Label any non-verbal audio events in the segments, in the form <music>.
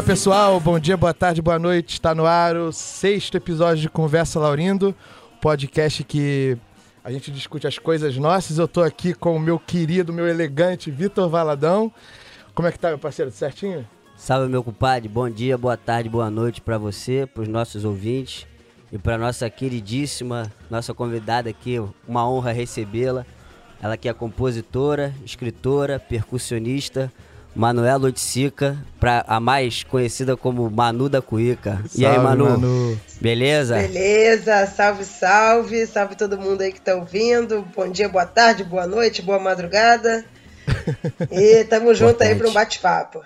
Fala pessoal, bom dia, boa tarde, boa noite. Está no ar o sexto episódio de Conversa Laurindo, podcast que a gente discute as coisas nossas. Eu tô aqui com o meu querido, meu elegante Vitor Valadão. Como é que tá, meu parceiro? Certinho? Salve, meu compadre. Bom dia, boa tarde, boa noite para você, para os nossos ouvintes e para nossa queridíssima, nossa convidada aqui. Uma honra recebê-la. Ela que é compositora, escritora, percussionista, Manuela Oiticica, pra, a mais conhecida como Manu da Cuíca. e aí, Manu? Manu? Beleza? Beleza, salve, salve, salve todo mundo aí que tá ouvindo. Bom dia, boa tarde, boa noite, boa madrugada. <laughs> e tamo junto aí para um bate-papo.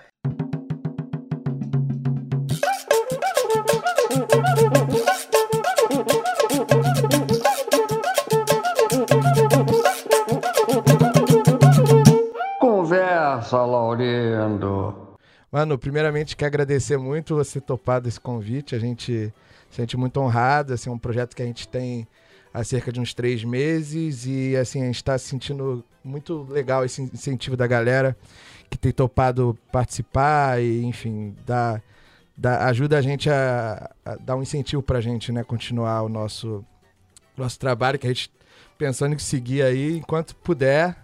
Laurindo. Mano, primeiramente quero agradecer muito você topar esse convite. A gente se sente muito honrado. Assim, é um projeto que a gente tem há cerca de uns três meses e assim a gente está se sentindo muito legal esse incentivo da galera que tem topado participar e enfim dar, dar ajuda a gente a, a dar um incentivo para a gente né continuar o nosso nosso trabalho que a gente pensando em seguir aí enquanto puder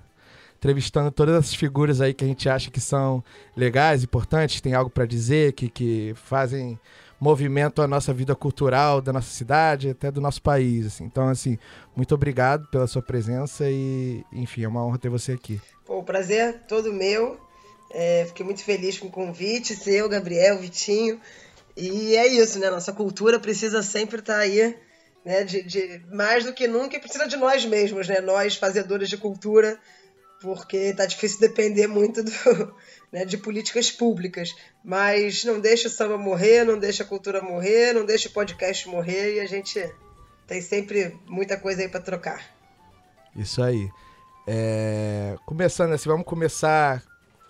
entrevistando todas essas figuras aí que a gente acha que são legais, importantes, tem algo para dizer, que, que fazem movimento a nossa vida cultural da nossa cidade, até do nosso país. Assim. Então, assim, muito obrigado pela sua presença e, enfim, é uma honra ter você aqui. Pô, o prazer é todo meu. É, fiquei muito feliz com o convite, seu, Gabriel, Vitinho. E é isso, né? Nossa cultura precisa sempre estar tá aí, né? De, de mais do que nunca, precisa de nós mesmos, né? Nós, fazedores de cultura, porque tá difícil depender muito do, <laughs> né, de políticas públicas. Mas não deixa o samba morrer, não deixa a cultura morrer, não deixa o podcast morrer e a gente tem sempre muita coisa aí para trocar. Isso aí. É... Começando assim, vamos começar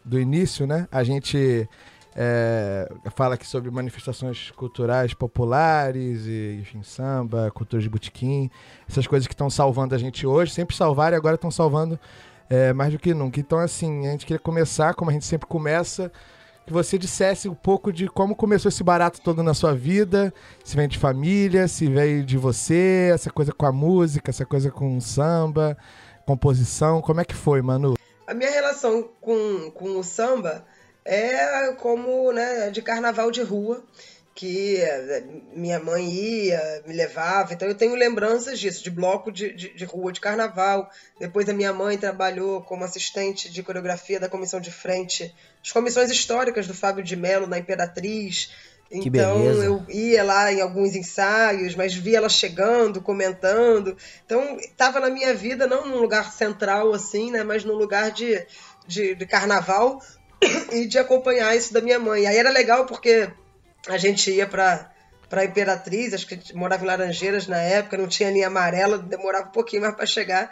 do início, né? A gente é, fala aqui sobre manifestações culturais populares, e, enfim, samba, cultura de botequim, essas coisas que estão salvando a gente hoje, sempre salvaram e agora estão salvando é, mais do que nunca. Então, assim, a gente queria começar, como a gente sempre começa, que você dissesse um pouco de como começou esse barato todo na sua vida, se vem de família, se veio de você, essa coisa com a música, essa coisa com o samba, composição, como é que foi, Manu? A minha relação com, com o samba é como, né, de carnaval de rua que eh, minha mãe ia, me levava. Então eu tenho lembranças disso, de bloco de, de, de, rua de carnaval. Depois a minha mãe trabalhou como assistente de coreografia da comissão de frente, as comissões históricas do Fábio de Mello na Imperatriz. Então eu ia lá em alguns ensaios, mas via ela chegando, comentando. Então estava na minha vida, não num lugar central assim, né, mas num lugar de, de, de carnaval <coughs> e de acompanhar isso da minha mãe. Aí era legal porque a gente ia para para Imperatriz, acho que morava em Laranjeiras na época, não tinha linha amarela, demorava um pouquinho mais para chegar.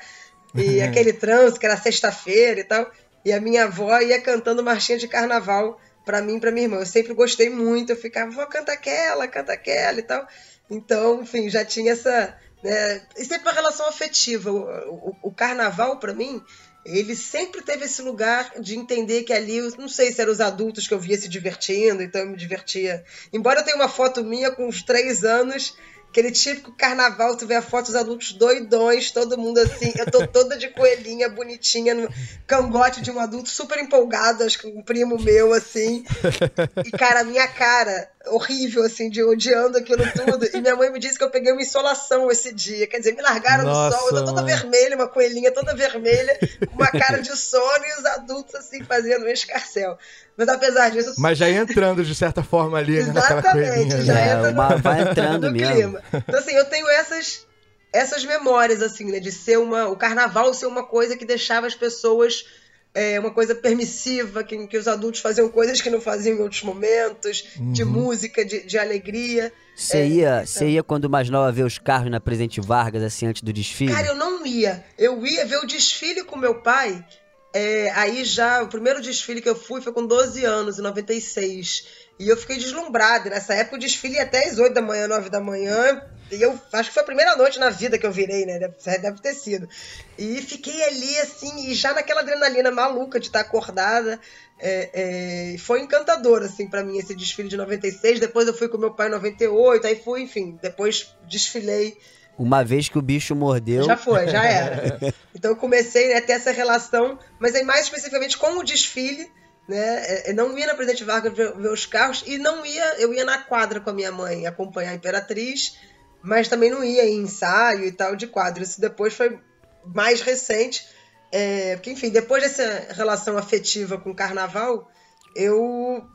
E <laughs> aquele trânsito, que era sexta-feira e tal. E a minha avó ia cantando marchinha de carnaval para mim e para minha irmã. Eu sempre gostei muito, eu ficava, vou canta aquela, canta aquela e tal. Então, enfim, já tinha essa. Né, e sempre uma relação afetiva. O, o, o carnaval, para mim, ele sempre teve esse lugar de entender que ali, não sei se eram os adultos que eu via se divertindo, então eu me divertia. Embora eu tenha uma foto minha com uns três anos, Aquele típico carnaval, tu vê a foto dos adultos doidões, todo mundo assim. Eu tô toda de coelhinha, bonitinha, no cangote de um adulto super empolgado, acho que um primo meu, assim. E, cara, a minha cara, horrível, assim, de odiando aquilo tudo. E minha mãe me disse que eu peguei uma insolação esse dia. Quer dizer, me largaram Nossa, no sol, eu tô toda vermelha, uma coelhinha toda vermelha, com uma cara de sono e os adultos, assim, fazendo um escarcel. Mas apesar disso. Mas já entrando de certa forma ali, né? Exatamente, já né? entra no, vai entrando no mesmo. clima. Então, assim, eu tenho essas, essas memórias, assim, né? De ser uma. O carnaval ser uma coisa que deixava as pessoas. É, uma coisa permissiva, que, que os adultos faziam coisas que não faziam em outros momentos, uhum. de música, de, de alegria. Você é, ia, é. ia quando mais nova ver os carros na Presidente Vargas, assim, antes do desfile? Cara, eu não ia. Eu ia ver o desfile com meu pai é, aí já, o primeiro desfile que eu fui foi com 12 anos, em 96. E eu fiquei deslumbrada. Nessa época o desfile ia até às 8 da manhã, 9 da manhã. E eu acho que foi a primeira noite na vida que eu virei, né? Deve, deve ter sido. E fiquei ali, assim, e já naquela adrenalina maluca de estar acordada. É, é, foi encantador, assim, para mim, esse desfile de 96. Depois eu fui com meu pai em 98, aí fui, enfim, depois desfilei. Uma vez que o bicho mordeu. Já foi, já <laughs> era. então eu comecei né, a ter essa relação, mas aí mais especificamente com o desfile né? É, é, não ia na Presidente Vargas ver, ver, os carros e não ia, eu ia na quadra com a minha mãe acompanhar a Imperatriz, mas também não ia em ensaio e tal de quadro. Isso depois foi mais recente, é, porque enfim, depois dessa relação afetiva com o Carnaval, eu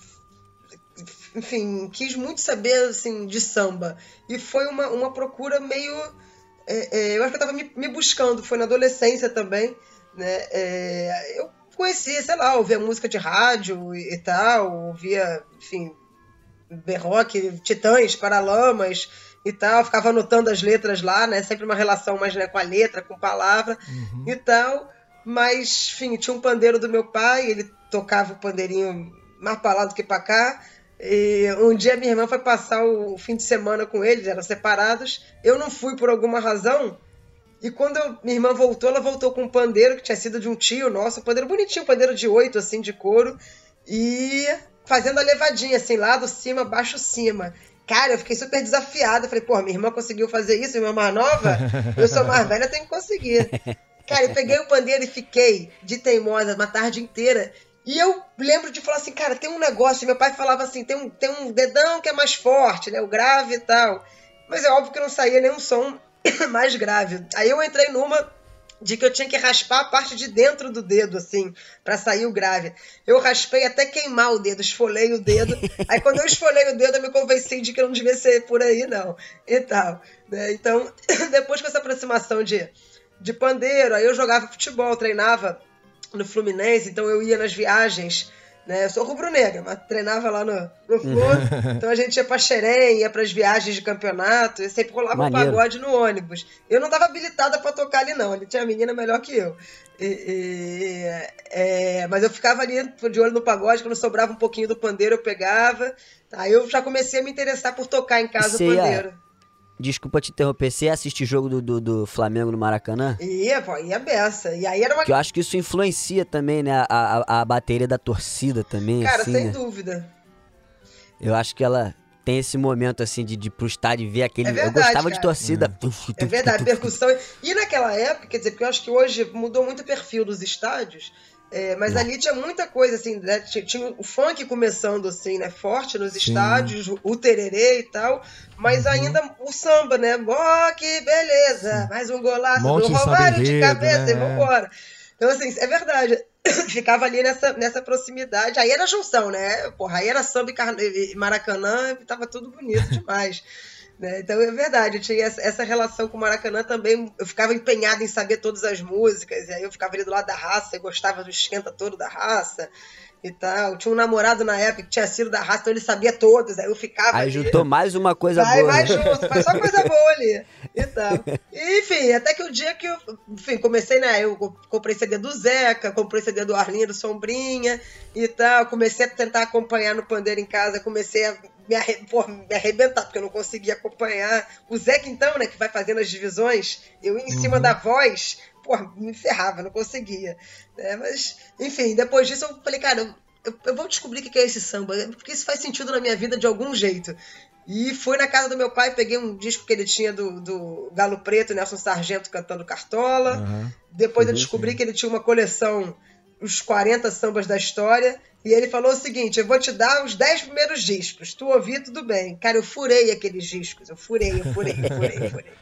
enfim, quis muito saber assim de samba e foi uma, uma procura meio é, é, eu acho que eu estava me, me, buscando, foi na adolescência também, né? É, eu conhecia, sei lá, ouvia música de rádio e, e tal, ouvia, enfim, rock, Titãs, Paralamas e tal, ficava anotando as letras lá, né? Sempre uma relação mais né, com a letra, com palavra uhum. e tal. Mas, enfim, tinha um pandeiro do meu pai, ele tocava o pandeirinho mais pra lá do que pra cá. E um dia minha irmã foi passar o fim de semana com eles, eram separados. Eu não fui por alguma razão, e quando eu, minha irmã voltou, ela voltou com um pandeiro que tinha sido de um tio nosso, um pandeiro bonitinho, um pandeiro de oito, assim, de couro, e fazendo a levadinha, assim, lado cima, baixo cima. Cara, eu fiquei super desafiada. Falei, pô, minha irmã conseguiu fazer isso, minha irmã mais nova, eu sou mais velha, tenho que conseguir. <laughs> Cara, eu peguei o pandeiro e fiquei de teimosa uma tarde inteira. E eu lembro de falar assim, cara, tem um negócio. Meu pai falava assim: tem um, tem um dedão que é mais forte, né? O grave e tal. Mas é óbvio que não saía nenhum som <coughs> mais grave. Aí eu entrei numa de que eu tinha que raspar a parte de dentro do dedo, assim, para sair o grave. Eu raspei até queimar o dedo, esfolei o dedo. <laughs> Aí quando eu esfolei o dedo, eu me convenci de que não devia ser por aí, não. E tal. Né? Então, <coughs> depois com essa aproximação de, de pandeiro, aí eu jogava futebol, treinava no Fluminense, então eu ia nas viagens né? Eu sou rubro-negra, mas treinava lá no, no Flor. <laughs> então a gente ia pra Xerém, ia pras viagens de campeonato, e sempre rolava Maneiro. um pagode no ônibus. Eu não tava habilitada para tocar ali, não. Ali tinha menina melhor que eu. E, e, é, mas eu ficava ali de olho no pagode, quando sobrava um pouquinho do pandeiro, eu pegava. Aí eu já comecei a me interessar por tocar em casa o pandeiro. Desculpa te interromper, você assiste jogo do, do, do, Flamengo no Maracanã? Ia, pô, ia beça. E aí era uma. Que eu acho que isso influencia também, né? A, a, a bateria da torcida também. Cara, assim, sem né? dúvida. Eu acho que ela tem esse momento, assim, de, de ir pro estádio e ver aquele. É verdade, eu gostava cara. de torcida. É, é verdade, percussão. E naquela época, quer dizer, porque eu acho que hoje mudou muito o perfil dos estádios. É, mas ali tinha muita coisa, assim, né? tinha, o funk começando, assim, né? Forte nos Sim. estádios, o tererê e tal, mas uhum. ainda o samba, né? Oh, que beleza! Mais um golaço Monte do Romário de cabeça né? e vambora. Então, assim, é verdade. <coughs> Ficava ali nessa, nessa proximidade. Aí era junção, né? Porra, aí era samba e Maracanã e tava tudo bonito <laughs> demais. Né? Então é verdade, eu tinha essa relação com o Maracanã também. Eu ficava empenhada em saber todas as músicas, e aí eu ficava ali do lado da raça e gostava do esquenta todo da raça e tal. Tinha um namorado na época que tinha sido da raça, então ele sabia todas. Aí eu ficava. Aí ali, juntou mais uma coisa vai, boa. Vai junto, faz só coisa boa ali. <laughs> E tal. E, enfim, até que o dia que eu. Enfim, comecei, né? Eu comprei CD do Zeca, comprei CD do Arlinho, do Sombrinha e tal. Comecei a tentar acompanhar no pandeiro em casa, comecei a me, arre, porra, me arrebentar, porque eu não conseguia acompanhar. O Zeca, então, né, que vai fazendo as divisões, eu em uhum. cima da voz porra, me ferrava, não conseguia. É, mas, enfim, depois disso eu falei, cara, eu, eu, vou descobrir o que é esse samba, porque isso faz sentido na minha vida de algum jeito. E fui na casa do meu pai, peguei um disco que ele tinha do, do Galo Preto, Nelson Sargento cantando Cartola. Uhum. Depois eu descobri que ele tinha uma coleção, os 40 sambas da história. E ele falou o seguinte: eu vou te dar os 10 primeiros discos. Tu ouvir, tudo bem. Cara, eu furei aqueles discos. Eu furei, eu furei, eu furei, eu furei.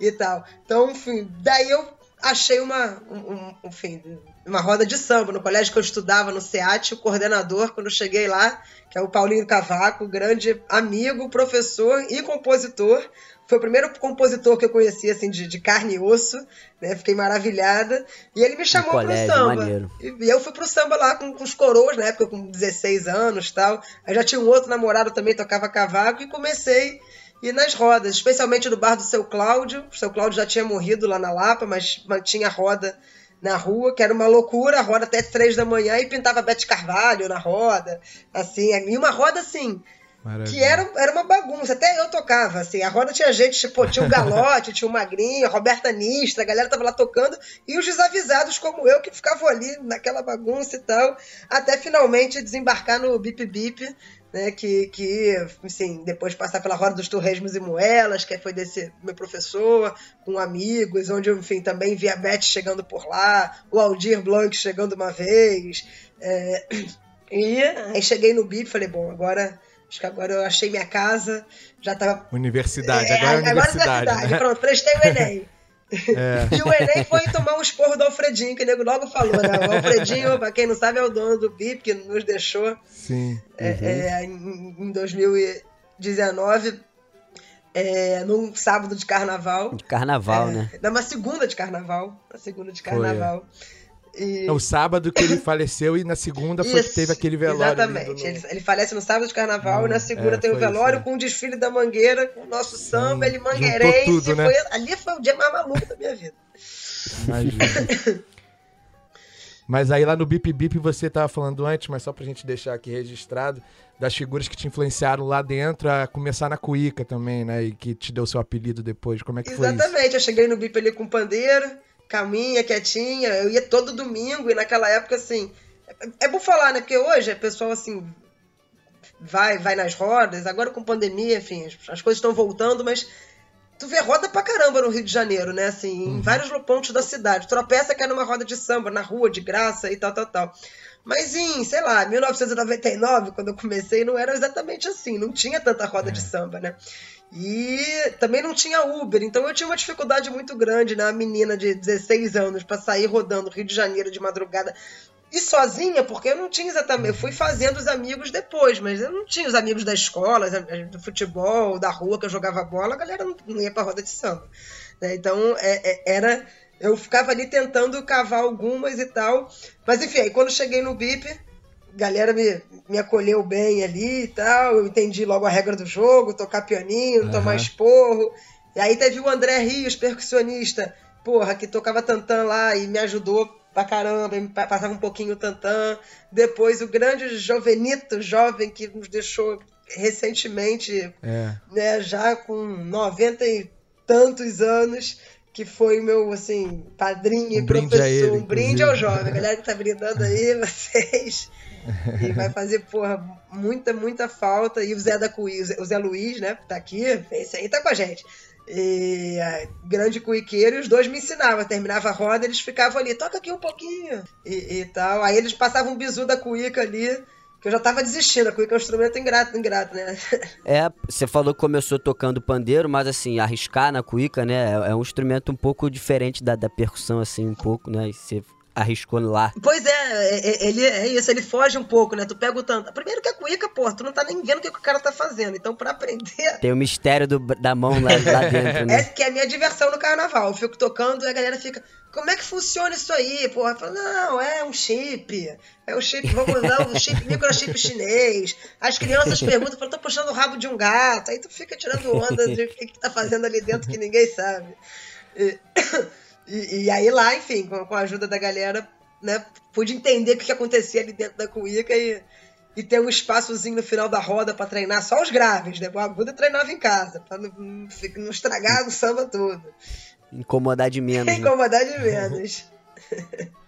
e tal. Então, enfim, daí eu achei uma, um, enfim, uma roda de samba no colégio que eu estudava no SEAT, o coordenador, quando cheguei lá, que é o Paulinho Cavaco, grande amigo, professor e compositor. Foi o primeiro compositor que eu conheci, assim, de, de carne e osso, né? Fiquei maravilhada. E ele me chamou colégio, pro samba. Maneiro. E, eu fui pro samba lá com, com os coroas, na época, com 16 anos tal. Aí já tinha um outro namorado também, tocava cavaco, e comecei e nas rodas, especialmente no bar do seu Cláudio. O seu Cláudio já tinha morrido lá na Lapa, mas mantinha a roda na rua, que era uma loucura, a roda até três da manhã e pintava Bete Carvalho na roda, assim, e uma roda assim, Maravilha. Que era, era uma bagunça, até eu tocava, assim, a roda tinha gente, tipo, tinha o Galote, <laughs> tinha o Magrinho, a Roberta Nistra, a galera tava lá tocando, e os desavisados como eu que ficavam ali naquela bagunça e tal, até finalmente desembarcar no Bip Bip, né, que, que, assim, depois de passar pela Roda dos Torresmos e Moelas, que foi desse meu professor, com amigos, onde eu, enfim, também vi a Beth chegando por lá, o Aldir Blanc chegando uma vez, é, <clears throat> e aí cheguei no BIP e falei, bom, agora Acho que agora eu achei minha casa, já tava. Universidade, é, agora é universidade. Agora é universidade. Né? Pronto, prestei o Enem. <laughs> É. E o Enem foi tomar um esporro do Alfredinho, que o nego logo falou, né? O Alfredinho, pra quem não sabe, é o dono do BIP, que nos deixou Sim. É, uhum. É, em, em 2019, é, num sábado de carnaval. De carnaval, é, né? Numa segunda de carnaval. Na segunda de carnaval. Foi, e... É o sábado que ele faleceu e na segunda foi isso, que teve aquele velório. Exatamente. Ele, ele, falece no sábado de carnaval hum, e na segunda é, tem o velório isso, com o desfile da Mangueira, com o nosso Sim, samba, ele mangueirense. Tudo, né? foi, ali foi o dia mais maluco da minha vida. Imagina. <laughs> mas aí lá no Bip Bip você estava falando antes, mas só pra gente deixar aqui registrado, das figuras que te influenciaram lá dentro a começar na cuíca também, né? E que te deu seu apelido depois. Como é que Exatamente. foi Exatamente, eu cheguei no Bip ali com pandeiro calminha, quietinha. Eu ia todo domingo e naquela época, assim. É, é bom falar, né? Porque hoje a pessoa, assim, vai, vai nas rodas. Agora com pandemia, enfim, as, as coisas estão voltando, mas tu vê roda pra caramba no Rio de Janeiro, né? Assim, uhum. em vários pontos da cidade. Tropeça que é numa roda de samba, na rua, de graça e tal, tal, tal. Mas em, sei lá, 1999, quando eu comecei, não era exatamente assim. Não tinha tanta roda é. de samba, né? E também não tinha Uber, então eu tinha uma dificuldade muito grande, né? Uma menina de 16 anos para sair rodando Rio de Janeiro de madrugada e sozinha, porque eu não tinha exatamente. Eu fui fazendo os amigos depois, mas eu não tinha os amigos da escola, do futebol, da rua que eu jogava bola, a galera não, ia pra roda de samba. Né? Então é, é, era. Eu ficava ali tentando cavar algumas e tal. Mas enfim, aí quando cheguei no BIP, galera me, me acolheu bem ali e tal. Eu entendi logo a regra do jogo, tocar pianinho, uhum. tomar esporro. E aí teve o André Rios, percussionista, porra, que tocava tantã lá e me ajudou pra caramba, me passava um pouquinho o tantã. Depois o grande Jovenito, jovem, que nos deixou recentemente, é. né, já com 90 e tantos anos, que foi meu, assim, padrinho um e professor. Ele, um brinde ao jovem. A galera que tá brindando aí, <laughs> vocês e vai fazer, porra, muita, muita falta. E o Zé da Cui, o Zé Luiz, né? Tá aqui, esse aí tá com a gente. E grande cuiqueiro, e os dois me ensinavam. Terminava a roda, eles ficavam ali, toca aqui um pouquinho e, e tal. Aí eles passavam um bizu da cuíca ali que eu já tava desistindo, a cuíca é um instrumento ingrato, ingrato, né? É, você falou que começou tocando pandeiro, mas assim, arriscar na cuíca, né, é, é um instrumento um pouco diferente da, da percussão, assim, um pouco, né, e você arriscou lá. Pois é, é, é, ele é isso, ele foge um pouco, né? Tu pega o tanto. Primeiro que a cuíca, pô, tu não tá nem vendo o que, o cara tá fazendo. Então, pra aprender. Tem o mistério do, da mão lá, lá <laughs> dentro, né? É que é a minha diversão no carnaval. Eu fico tocando e a galera fica. Como é que funciona isso aí? Porra, falo, não, é um chip. É um chip, vamos usar um chip, microchip chinês. As crianças perguntam, falam, tô puxando o rabo de um gato. Aí tu fica tirando onda de o que, que tá fazendo ali dentro que ninguém sabe. E... E, e, aí lá, enfim, com, com, a ajuda da galera, né, pude entender o que, que acontecia ali dentro da cuíca e, e ter um espaçozinho no final da roda para treinar só os graves, né? O agudo treinava em casa, para não, não, estragar o samba todo. Incomodar de menos. Né? Incomodar de menos. <laughs> <laughs>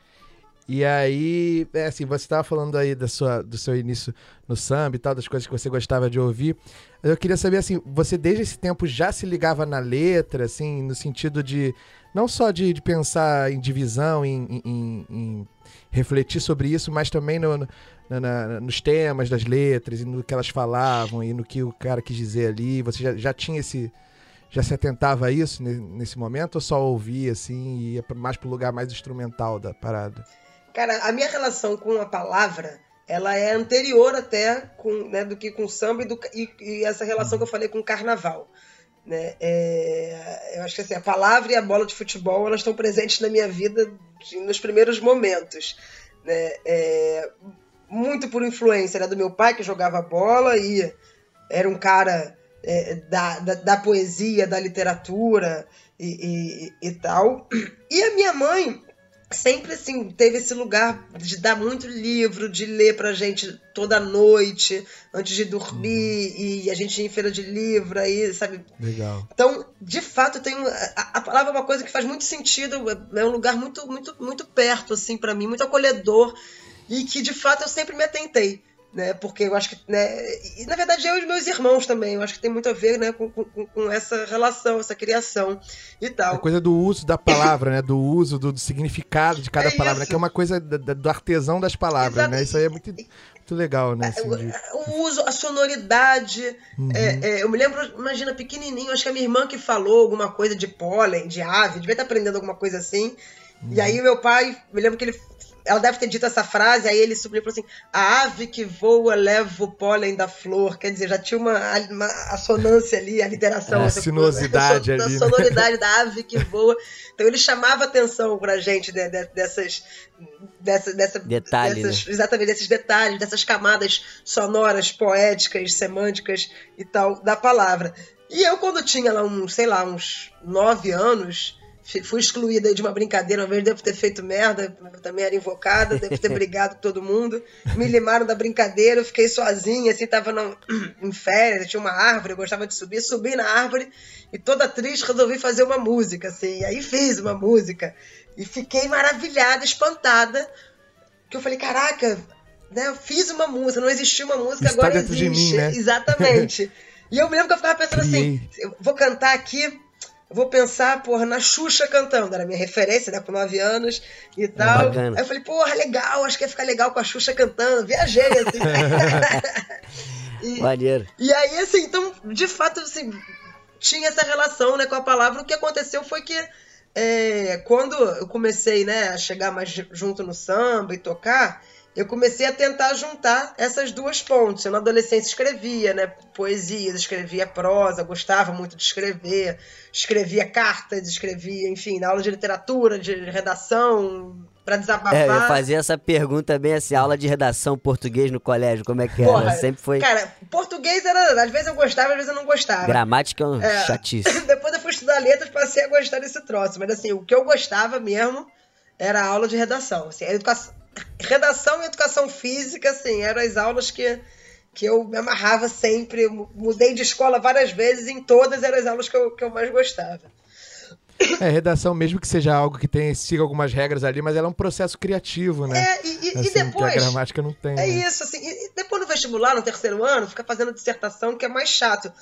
E aí, é assim, você estava falando aí da sua, do seu início no samba e tal, das coisas que você gostava de ouvir. Eu queria saber, assim, você desde esse tempo já se ligava na letra, assim, no sentido de não só de, de pensar em divisão, em, em, em, refletir sobre isso, mas também no, no, na, nos temas das letras e no que elas falavam e no que o cara quis dizer ali. Você já, já tinha esse. Já se atentava a isso nesse momento ou só ouvia assim e ia mais pro lugar mais instrumental da parada? Cara, a minha relação com a palavra ela é anterior até com, né, do que com samba e, do, e, e essa relação que eu falei com o carnaval. Né? É, eu acho que assim, a palavra e a bola de futebol elas estão presentes na minha vida nos primeiros momentos. Né? É, muito por influência né, do meu pai, que jogava bola e era um cara é, da, da, da, poesia, da literatura e, e, e, tal. E a minha mãe, sempre assim teve esse lugar de dar muito livro, de ler pra gente toda noite, antes de dormir, uhum. e a gente ia em feira de livro aí, sabe? Legal. Então, de fato, tem a, a, palavra é uma coisa que faz muito sentido, é um lugar muito muito muito perto assim para mim, muito acolhedor e que de fato eu sempre me atentei né? Porque eu acho que, né? E na verdade eu e meus irmãos também, eu acho que tem muito a ver, né, com, com, com essa relação, essa criação e tal. A coisa do uso da palavra, né? Do uso, do, do significado de cada é palavra, né? que é uma coisa da, do artesão das palavras, Exato. né? Isso aí é muito, muito legal, né? Assim, de... O uso, a sonoridade. Uhum. É, é, eu me lembro, imagina, pequenininho, acho que a minha irmã que falou alguma coisa de pólen, de ave, devia estar aprendendo alguma coisa assim. Uhum. E aí meu pai, me lembro que ele ela deve ter dito essa frase, aí ele subiu e falou assim: a ave que voa leva o pólen da flor. Quer dizer, já tinha uma, uma assonância ali, a literação. É, a sinuosidade a, ali. A né? sonoridade da ave que voa. Então ele chamava atenção pra gente de, dessas. Dessa, dessa, Detalhe, dessas, né? Exatamente, desses detalhes, dessas camadas sonoras, poéticas, semânticas e tal da palavra. E eu, quando tinha lá uns, sei lá, uns nove anos fui excluída de uma brincadeira, uma vez devo ter feito merda, também era invocada, devo ter <laughs> brigado com todo mundo. Me limaram da brincadeira, eu fiquei sozinha, assim, tava no, em férias, tinha uma árvore, eu gostava de subir, subi na árvore e toda triste resolvi fazer uma música, assim, e aí fiz uma música e fiquei maravilhada, espantada, que eu falei, caraca, né, eu fiz uma música, não existia uma música, Está agora existe. De mim, né? Exatamente. <laughs> e eu me lembro que eu ficava pensando assim, assim, eu vou cantar aqui vou pensar, porra, na Xuxa cantando. Era minha referência, né? Com 9 anos e tal. Bacana. Aí eu falei, porra, legal, acho que ia ficar legal com a Xuxa cantando. Viajei, assim. <laughs> <laughs> e, Maneiro. E aí, assim, então, de fato, assim, tinha essa relação né, com a palavra. O que aconteceu foi que é, quando eu comecei né, a chegar mais junto no samba e tocar, eu comecei a tentar juntar essas duas pontes. Eu na adolescência escrevia, né, poesias, escrevia prosa, gostava muito de escrever, escrevia cartas, escrevia, enfim, na aula de literatura, de redação, para desabafar. É, eu fazia essa pergunta bem assim, aula de redação português no colégio, como é que Porra, era? Sempre foi. Cara, português era, às vezes eu gostava, às vezes eu não gostava. Gramática é um é, chatice. <laughs> Depois eu fui estudar letras, passei a gostar desse troço, mas assim, o que eu gostava mesmo era a aula de redação, assim, a educação redação e educação física, assim, eram as aulas que, que eu me amarrava sempre. Eu mudei de escola várias vezes, e em todas eram as aulas que eu, que eu mais gostava. É, redação, mesmo que seja algo que tem, siga algumas regras ali, mas ela é um processo criativo, né? É, e, e, assim, e depois. a gramática não tem. É né? isso, assim. E depois no vestibular, no terceiro ano, fica fazendo dissertação, que é mais chato.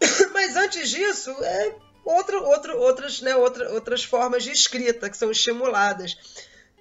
<coughs> mas antes disso, é outro, outro, outras, né, outra, outras formas de escrita que são estimuladas.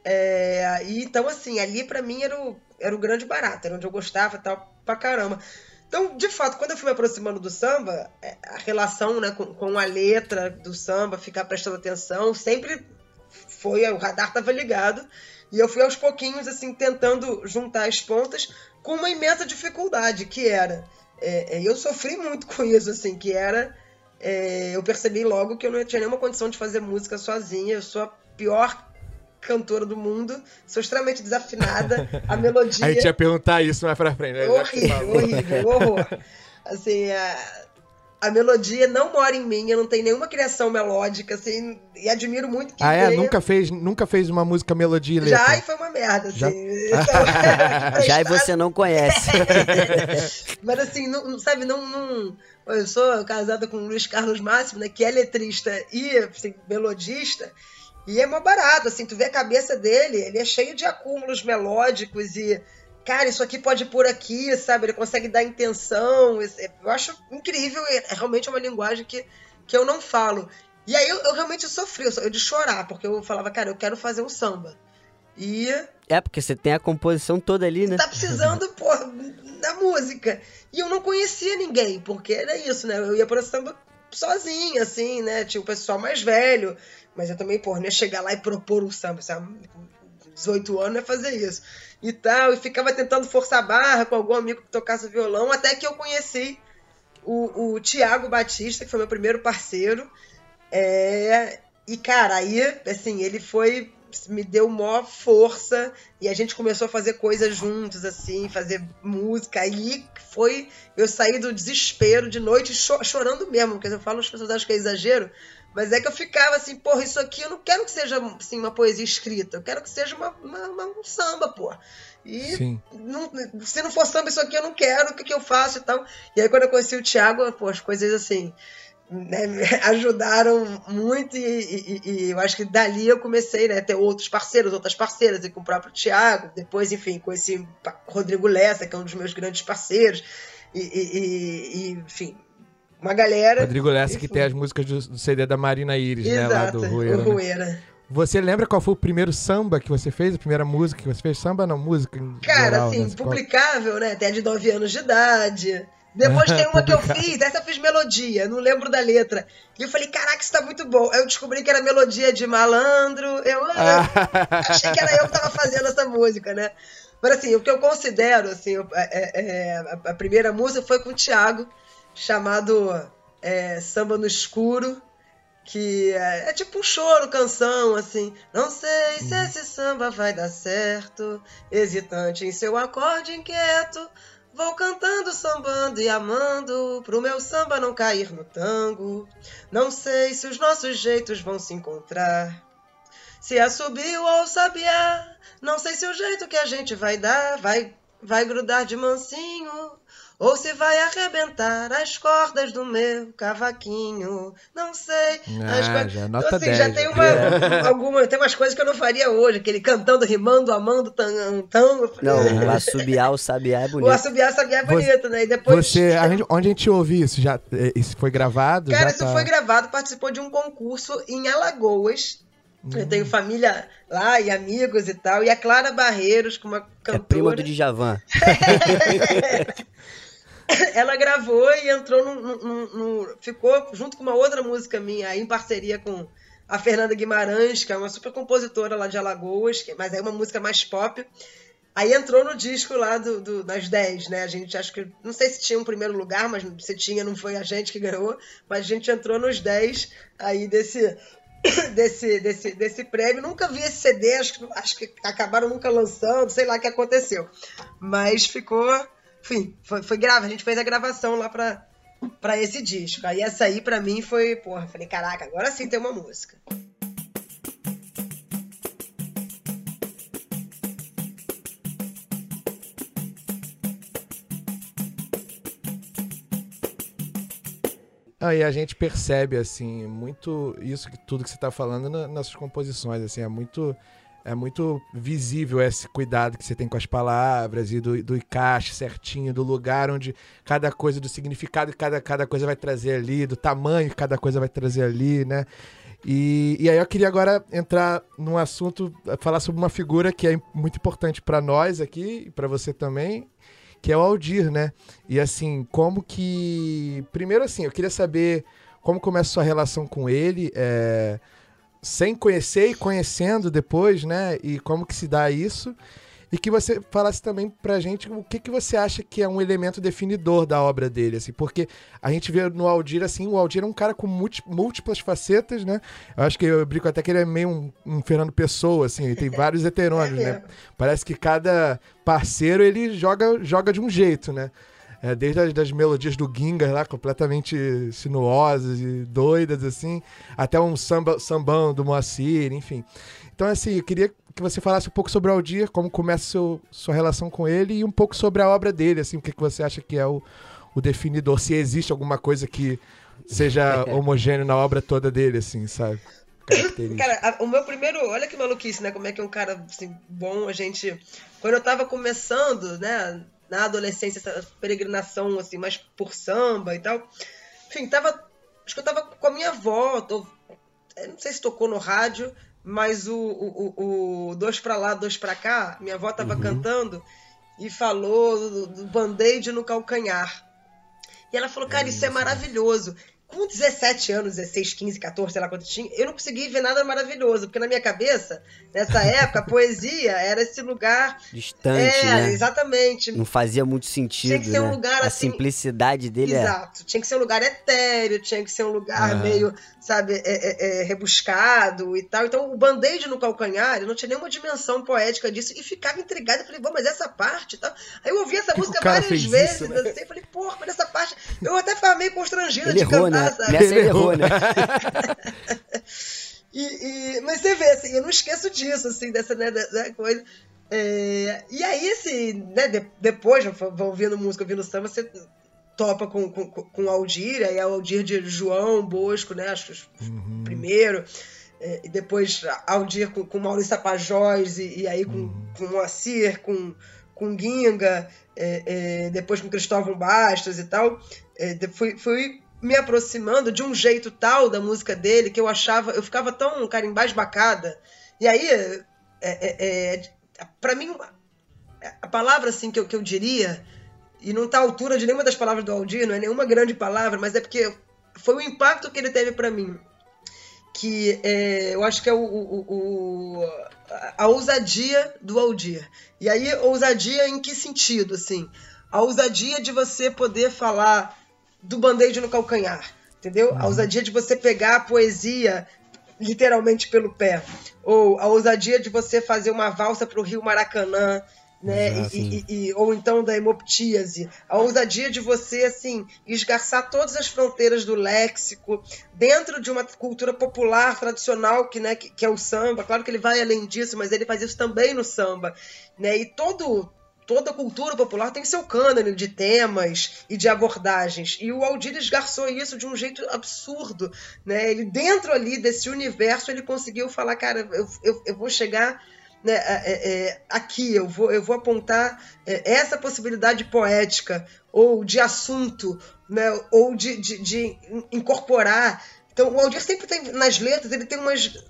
É, e, então, assim, ali para mim era o, era o grande barato, era onde eu gostava tal pra caramba. Então, de fato, quando eu fui me aproximando do samba, é, a relação né, com, com a letra do samba, ficar prestando atenção, sempre foi, o radar estava ligado. E eu fui aos pouquinhos, assim, tentando juntar as pontas com uma imensa dificuldade, que era. É, é eu sofri muito com isso, assim, que era. É, eu percebi logo que eu não tinha nenhuma condição de fazer música sozinha. Eu sou a pior cantora do mundo, sou extremamente desafinada, a melodia... <laughs> A gente ia perguntar isso mais pra frente. Né? Horrível, horrível, horror. Assim, a, a melodia não mora em mim, eu não tenho nenhuma criação melódica, assim, e admiro muito que Ah, é? Nunca fez, nunca fez uma música melodia e letra? Já, e foi uma merda, assim. Já, <laughs> então, <laughs> Já e você não conhece. Mas assim, não, sabe, não... não eu sou casada com o Luiz Carlos Máximo, né, que é letrista e assim, melodista, e é mó barato, assim, tu vê a cabeça dele, ele é cheio de acúmulos melódicos e, cara, isso aqui pode por aqui, sabe? Ele consegue dar intenção. Eu acho incrível, é realmente uma linguagem que, que eu não falo. E aí eu, eu realmente sofri, eu de chorar, porque eu falava, cara, eu quero fazer um samba. E. É, porque você tem a composição toda ali, né? Tá precisando, <laughs> pô, da música. E eu não conhecia ninguém, porque era isso, né? Eu ia para o samba sozinha, assim, né? Tinha o pessoal mais velho. Mas eu também, pô, não ia chegar lá e propor um samba, sabe? Com 18 anos ia fazer isso. E tal, e ficava tentando forçar a barra com algum amigo que tocasse violão, até que eu conheci o, o Tiago Batista, que foi meu primeiro parceiro. É, e, cara, aí, assim, ele foi. Me deu maior força e a gente começou a fazer coisas juntos, assim, fazer música. Aí foi. Eu saí do desespero de noite cho chorando mesmo, porque eu falo, as pessoas acham que é exagero, Mas é que eu ficava assim, porra, isso aqui eu não quero que seja assim, uma poesia escrita, eu quero que seja uma, uma, uma um samba, porra. E não, se não for samba isso aqui, eu não quero, o que, que eu faço e tal. E aí quando eu conheci o Thiago, pô, as coisas assim. Né, me <laughs> ajudaram muito e, e, e, eu acho que dali eu comecei né, a ter outros parceiros, outras parceiras, e com o próprio Thiago, depois, enfim, com esse Rodrigo Lessa, que é um dos meus grandes parceiros, e, e enfim, uma galera. Rodrigo Lessa, que tem as músicas do, do, CD da Marina Iris, Exato, né? Lá do Rueira. O Rueira. Né? Você lembra qual foi o primeiro samba que você fez? A primeira música que você fez? Samba não, música? Cara, geral, assim, né? publicável, né? Até de 9 anos de idade. Depois <laughs> tem uma que eu fiz, essa eu fiz melodia, não lembro da letra. E eu falei, caraca, isso tá muito bom. Aí eu descobri que era melodia de malandro. Eu, ah, achei que era eu que tava fazendo essa música, né? Mas assim, o que eu considero, assim, é, é, a primeira música foi com o Thiago, chamado é, Samba no Escuro que é, é, tipo um choro, canção, assim. Não sei se uhum. esse samba vai dar certo, hesitante em seu acorde inquieto. Vou cantando, sambando e amando, pro meu samba não cair no tango. Não sei se os nossos jeitos vão se encontrar. Se assobio ou sabiá, não sei se o jeito que a gente vai dar vai, vai grudar de mansinho ou se vai arrebentar as cordas do meu cavaquinho. Não sei. Ah, já, nota então, assim, 10, já tem uma, <laughs> é. alguma, tem umas coisas que eu não faria hoje, aquele cantando, rimando, amando, tão, tão. Não, o assobiar, o sabiá é bonito. O assobiar, o sabiá é bonito, você, né? E depois. Você, a gente, onde a gente ouve isso? Já, é, isso foi gravado? Cara, isso tá... foi gravado, participou de um concurso em Alagoas. Eu tenho hum. família lá e amigos e tal. E a Clara Barreiros, com uma cantora. É prima do Djavan. <laughs> <laughs> <laughs> ela gravou e entrou no, no, no, ficou junto com uma outra música minha, em parceria com a Fernanda Guimarães, que é uma super compositora lá de Alagoas, mas é uma música mais pop. Aí entrou no disco lá do, do, das 10, né? A gente acho que. Não sei se tinha um primeiro lugar, mas se tinha, não foi a gente que ganhou. Mas a gente entrou nos 10 aí desse, <coughs> desse, desse, desse prêmio. Nunca vi esse CD, acho que, acho que acabaram nunca lançando, sei lá o que aconteceu. Mas ficou enfim, foi, foi grave. A gente fez a gravação lá pra, pra esse disco. Aí essa aí pra mim foi, porra, falei, caraca, agora sim tem uma música. Aí a gente percebe, assim, muito isso que tudo que você está falando nas suas composições, assim, é muito é muito visível esse cuidado que você tem com as palavras e do, do encaixe certinho, do lugar onde cada coisa, do significado que cada, cada coisa vai trazer ali, do tamanho que cada coisa vai trazer ali, né? E, e aí eu queria agora entrar num assunto, falar sobre uma figura que é muito importante para nós aqui para você também, que é o Aldir, né? E assim, como que. Primeiro, assim, eu queria saber como começa a sua relação com ele. É sem conhecer e conhecendo depois, né? E como que se dá isso. E que você falasse também pra gente o que, que você acha que é um elemento definidor da obra dele, assim, porque a gente vê no Aldir, assim, o Aldir é um cara com múltiplas facetas, né? Eu acho que eu brinco até que ele é meio um, um Fernando Pessoa, assim, ele tem vários heterônimos, <laughs> né? Parece que cada parceiro ele joga, joga de um jeito, né? É, desde as das melodias do Ginga lá, completamente sinuosas e doidas, assim, até um samba, sambão do Moacir, enfim. Então, assim, eu queria que você falasse um pouco sobre o Aldir, como começa seu, sua relação com ele e um pouco sobre a obra dele, assim, o que, que você acha que é o, o definidor, se existe alguma coisa que seja <laughs> homogêneo na obra toda dele, assim, sabe? Cara, o meu primeiro. Olha que maluquice, né? Como é que é um cara assim, bom, a gente. Quando eu tava começando, né? Na adolescência, essa peregrinação, assim, mais por samba e tal. Enfim, tava. Acho que eu tava com a minha avó, tô, não sei se tocou no rádio, mas o, o, o Dois Pra Lá, Dois Pra Cá, minha avó tava uhum. cantando e falou do, do band-aid no calcanhar. E ela falou, cara, é isso é maravilhoso com 17 anos, 16, 15, 14, sei lá quanto tinha, eu não consegui ver nada maravilhoso, porque na minha cabeça, nessa <laughs> época, a poesia era esse lugar distante, é, né? exatamente. Não fazia muito sentido, Tinha que ser né? um lugar a assim, simplicidade dele é Exato. É... Tinha que ser um lugar etéreo, tinha que ser um lugar ah. meio, sabe, é, é, é, rebuscado e tal. Então, o band-aid no calcanhar, eu não tinha nenhuma dimensão poética disso e ficava intrigado. Eu falei, bom, mas essa parte e tal. Aí eu ouvi essa música várias vezes, isso, né? assim, falei, porra, mas essa parte. Eu até ficava meio constrangida Ele de errou, cantar né? Sabe? Nessa ele errou, né? <laughs> e, e, mas você vê, assim, eu não esqueço disso, assim, dessa né, da, coisa. É, e aí, assim, né, de, depois, vou ouvindo música, ouvindo samba, você topa com, com, com o Aldir, aí é o Aldir de João Bosco, né? Acho que uhum. primeiro. É, e depois Aldir com, com Maurício Tapajós, e, e aí com, uhum. com Moacir, com, com Guinga, é, é, depois com Cristóvão Bastos e tal. É, fui, fui me aproximando de um jeito tal da música dele que eu achava, eu ficava tão cara embasbacada. E aí, é, é, é para mim, a palavra assim que eu, que eu diria e não está à altura de nenhuma das palavras do Aldir, não é nenhuma grande palavra, mas é porque foi o impacto que ele teve para mim. Que é, eu acho que é o, o, o, a ousadia do Aldir. E aí, ousadia em que sentido? Assim, a ousadia de você poder falar do band-aid no calcanhar, entendeu? A uhum. ousadia de você pegar a poesia literalmente pelo pé. Ou a ousadia de você fazer uma valsa para o Rio Maracanã né? E, e, e, ou então da hemoptíase, a ousadia de você assim esgarçar todas as fronteiras do léxico dentro de uma cultura popular tradicional que, né, que, que, é o samba. Claro que ele vai além disso, mas ele faz isso também no samba, né? E todo toda cultura popular tem seu cânone de temas e de abordagens. E o Aldir esgarçou isso de um jeito absurdo, né? Ele dentro ali desse universo ele conseguiu falar, cara, eu, eu, eu vou chegar né, é, é, aqui eu vou, eu vou apontar é, essa possibilidade poética ou de assunto, né, ou de, de, de, incorporar. Então, o Aldir sempre tem, nas letras, ele tem umas.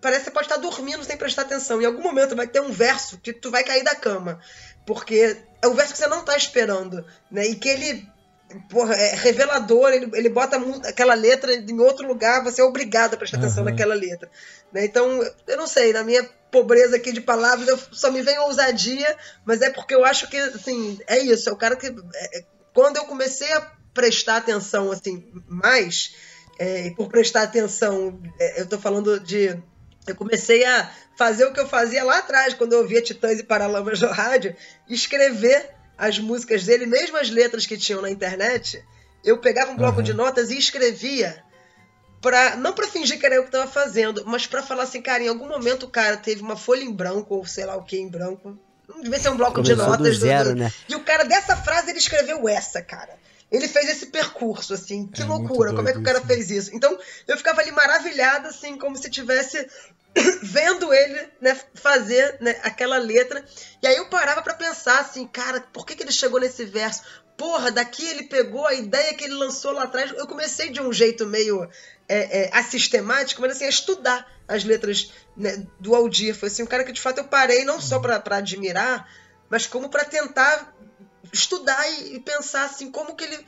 Parece que você pode estar dormindo sem prestar atenção. Em algum momento vai ter um verso que tu vai cair da cama. Porque é o verso que você não está esperando. Né, e que ele porra, é revelador, ele, ele bota aquela letra em outro lugar, você é obrigado a prestar atenção uhum. naquela letra. Né? Então, eu não sei, na minha pobreza aqui de palavras, eu, só me vem ousadia, mas é porque eu acho que, assim, é isso, é o cara que... É, é quando eu comecei a prestar atenção, assim, mais, é, e por prestar atenção, é, eu tô falando de... Eu comecei a fazer o que eu fazia lá atrás, quando eu ouvia Titãs e Paralamas no rádio, escrever as músicas dele, mesmo as letras que tinham na internet, eu pegava um bloco uhum. de notas e escrevia Pra, não para fingir que era eu que tava fazendo, mas para falar assim, cara, em algum momento o cara teve uma folha em branco, ou sei lá o que em branco. Não devia ser um bloco Começou de notas. Do zero, do, né? E o cara dessa frase ele escreveu essa, cara. Ele fez esse percurso, assim, que é loucura, como é que o cara isso. fez isso? Então, eu ficava ali maravilhada, assim, como se tivesse <coughs> vendo ele né, fazer né, aquela letra. E aí eu parava para pensar assim, cara, por que, que ele chegou nesse verso? Porra, daqui ele pegou a ideia que ele lançou lá atrás. Eu comecei de um jeito meio é, é, assistemático, mas assim, a estudar as letras né, do Aldir. Foi assim, um cara que de fato eu parei não só para admirar, mas como para tentar estudar e, pensar assim, como que ele.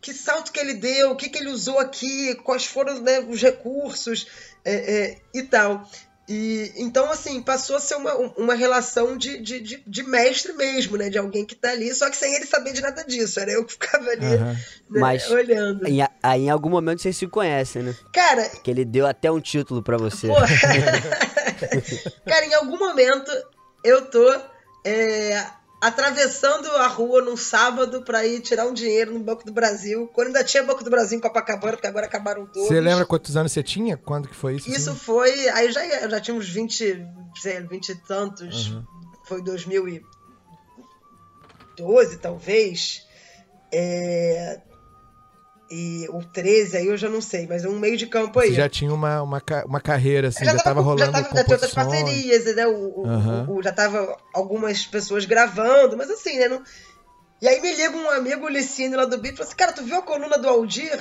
Que salto que ele deu, o que, que ele usou aqui, quais foram né, os recursos é, é e tal. E, então, assim, passou a ser uma, uma relação de, de, de, de mestre mesmo, né? De alguém que tá ali, só que sem ele saber de nada disso. Era eu que ficava ali uhum. né, Mas, olhando. Em, aí, em algum momento vocês se conhecem, né? Cara. Que ele deu até um título para você. <laughs> Cara, em algum momento eu tô. É, atravessando a rua num sábado para ir tirar um dinheiro no Banco do Brasil, quando ainda tinha Banco do Brasil em Copacabana, porque agora acabaram todos. Você lembra quantos anos você tinha? Quando que foi isso? Isso assim? foi, aí já, já tinha uns 20, sei, 20 e tantos, uhum. foi 2012 talvez, é, e o 13 aí eu já não sei, mas é um meio de campo aí. Você já tinha uma, uma, uma carreira, assim, já, já tava, rolando Já tava, já tinha outras parcerias, né? O, uhum. o, o, já tava algumas pessoas gravando, mas assim, né? Não... E aí me liga um amigo, o lá do Beat, e fala assim, cara, tu viu a coluna do Aldir?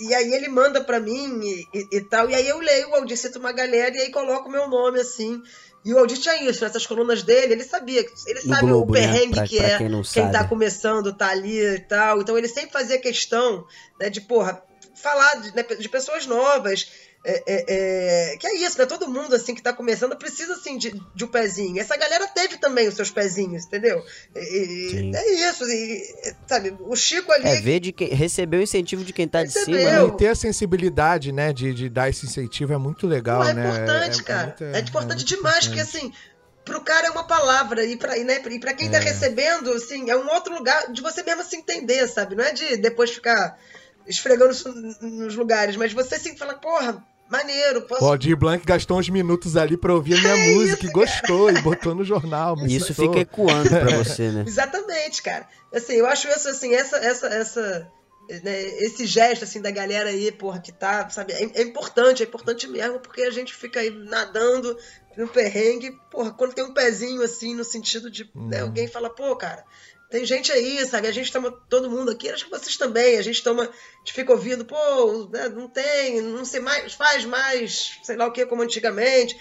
E aí ele manda pra mim e, e, e tal, e aí eu leio o Aldir, cita uma galera, e aí coloco o meu nome, assim... E o Aldir tinha isso, nessas colunas dele, ele sabia, ele no sabe Globo, o né? perrengue né? pra, que pra é, quem, quem tá começando, tá ali e tal. Então ele sempre fazia questão né, de, porra, falar de, né, de pessoas novas, é, é, é, que é isso, né? Todo mundo assim que tá começando precisa assim de, de um pezinho. Essa galera teve também os seus pezinhos, entendeu? E, é isso, e, sabe? O Chico ali. É, ver de quem recebeu o incentivo de quem tá recebeu. de cima. Né? E ter a sensibilidade, né, de, de dar esse incentivo é muito legal, é né? Importante, é, cara. É, importante demais, porque assim pro cara é uma palavra e para né, e pra quem tá é. tá recebendo, assim, é um outro lugar de você mesmo se entender, sabe? Não é de depois ficar esfregando nos lugares, mas você sim fala, porra, maneiro. Posso... O Aldir Blanc gastou uns minutos ali pra ouvir a minha <laughs> é música isso, e gostou e botou no jornal. Isso fica ecoando pra você, né? <laughs> Exatamente, cara. Assim, eu acho isso, assim, essa, essa, essa, né, esse gesto, assim, da galera aí, porra, que tá, sabe, é, é, importante, é importante mesmo, porque a gente fica aí nadando no perrengue, porra, quando tem um pezinho, assim, no sentido de, hum. né, uhum. alguém fala, pô, cara, tem gente aí, sabe? A gente toma, todo mundo aqui, acho que vocês também, a gente toma, a gente fica ouvindo, pô, né, não tem, não sei mais, faz mais, sei lá o que, como antigamente.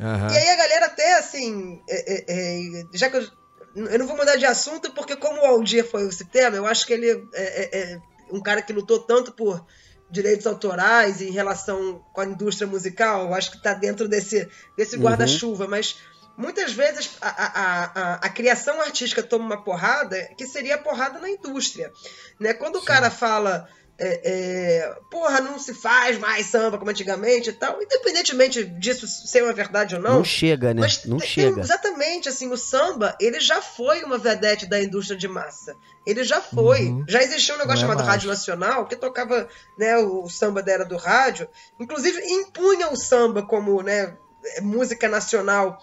Uhum. E aí a galera até, assim, é, é, é, já que eu, eu não vou mudar de assunto, porque como o Aldir foi esse tema, eu acho que ele é, é, é um cara que lutou tanto por direitos autorais em relação com a indústria musical, eu acho que está dentro desse, desse uhum. guarda-chuva, mas muitas vezes a, a, a, a, criação artística toma uma porrada que seria a porrada na indústria. Né? Quando Sim. o cara fala. É, é, porra, não se faz mais samba como antigamente e tal, independentemente disso ser uma verdade ou não. Não chega, né? Mas, não chega. Exatamente, assim, o samba, ele já foi uma vedete da indústria de massa. Ele já foi. Uhum. Já existia um negócio não é chamado é Rádio Nacional, que tocava né, o samba da era do rádio, inclusive impunha o samba como né, música nacional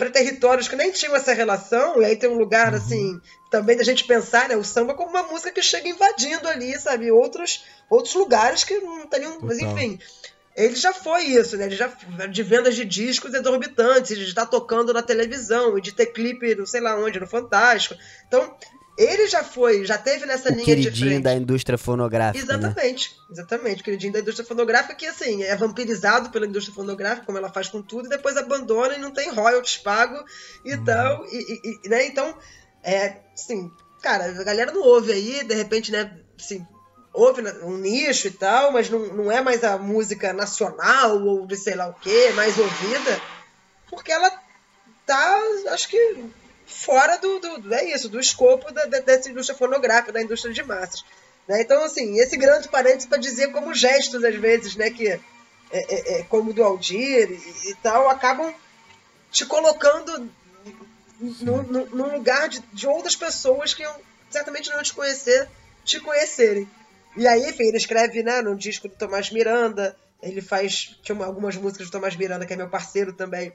para territórios que nem tinham essa relação, e aí tem um lugar, uhum. assim, também da gente pensar, né, o samba como uma música que chega invadindo ali, sabe, outros, outros lugares que não teriam, mas enfim, ele já foi isso, né, ele já, de vendas de discos exorbitantes, de estar tocando na televisão, e de ter clipe, não sei lá onde, no Fantástico, então ele já foi, já teve nessa o linha de frente. da indústria fonográfica. Exatamente, né? exatamente. O queridinho da indústria fonográfica que, assim, é vampirizado pela indústria fonográfica, como ela faz com tudo, e depois abandona e não tem royalties pago e uhum. tal. E, e, né? Então, é, assim, cara, a galera não ouve aí, de repente, né, assim, ouve um nicho e tal, mas não, não é mais a música nacional ou de sei lá o que, mais ouvida, porque ela tá, acho que fora do, do, é isso, do escopo da, dessa indústria fonográfica, da indústria de massas. Né? Então, assim, esse grande parênteses para dizer como gestos, às vezes, né, que é, é, é como do Aldir e, e, tal, acabam te colocando no, no, num lugar de, de outras pessoas que certamente não te conhecer, te conhecerem. E aí, enfim, ele escreve né, no disco do Tomás Miranda, ele faz tinha algumas músicas do Tomás Miranda, que é meu parceiro também,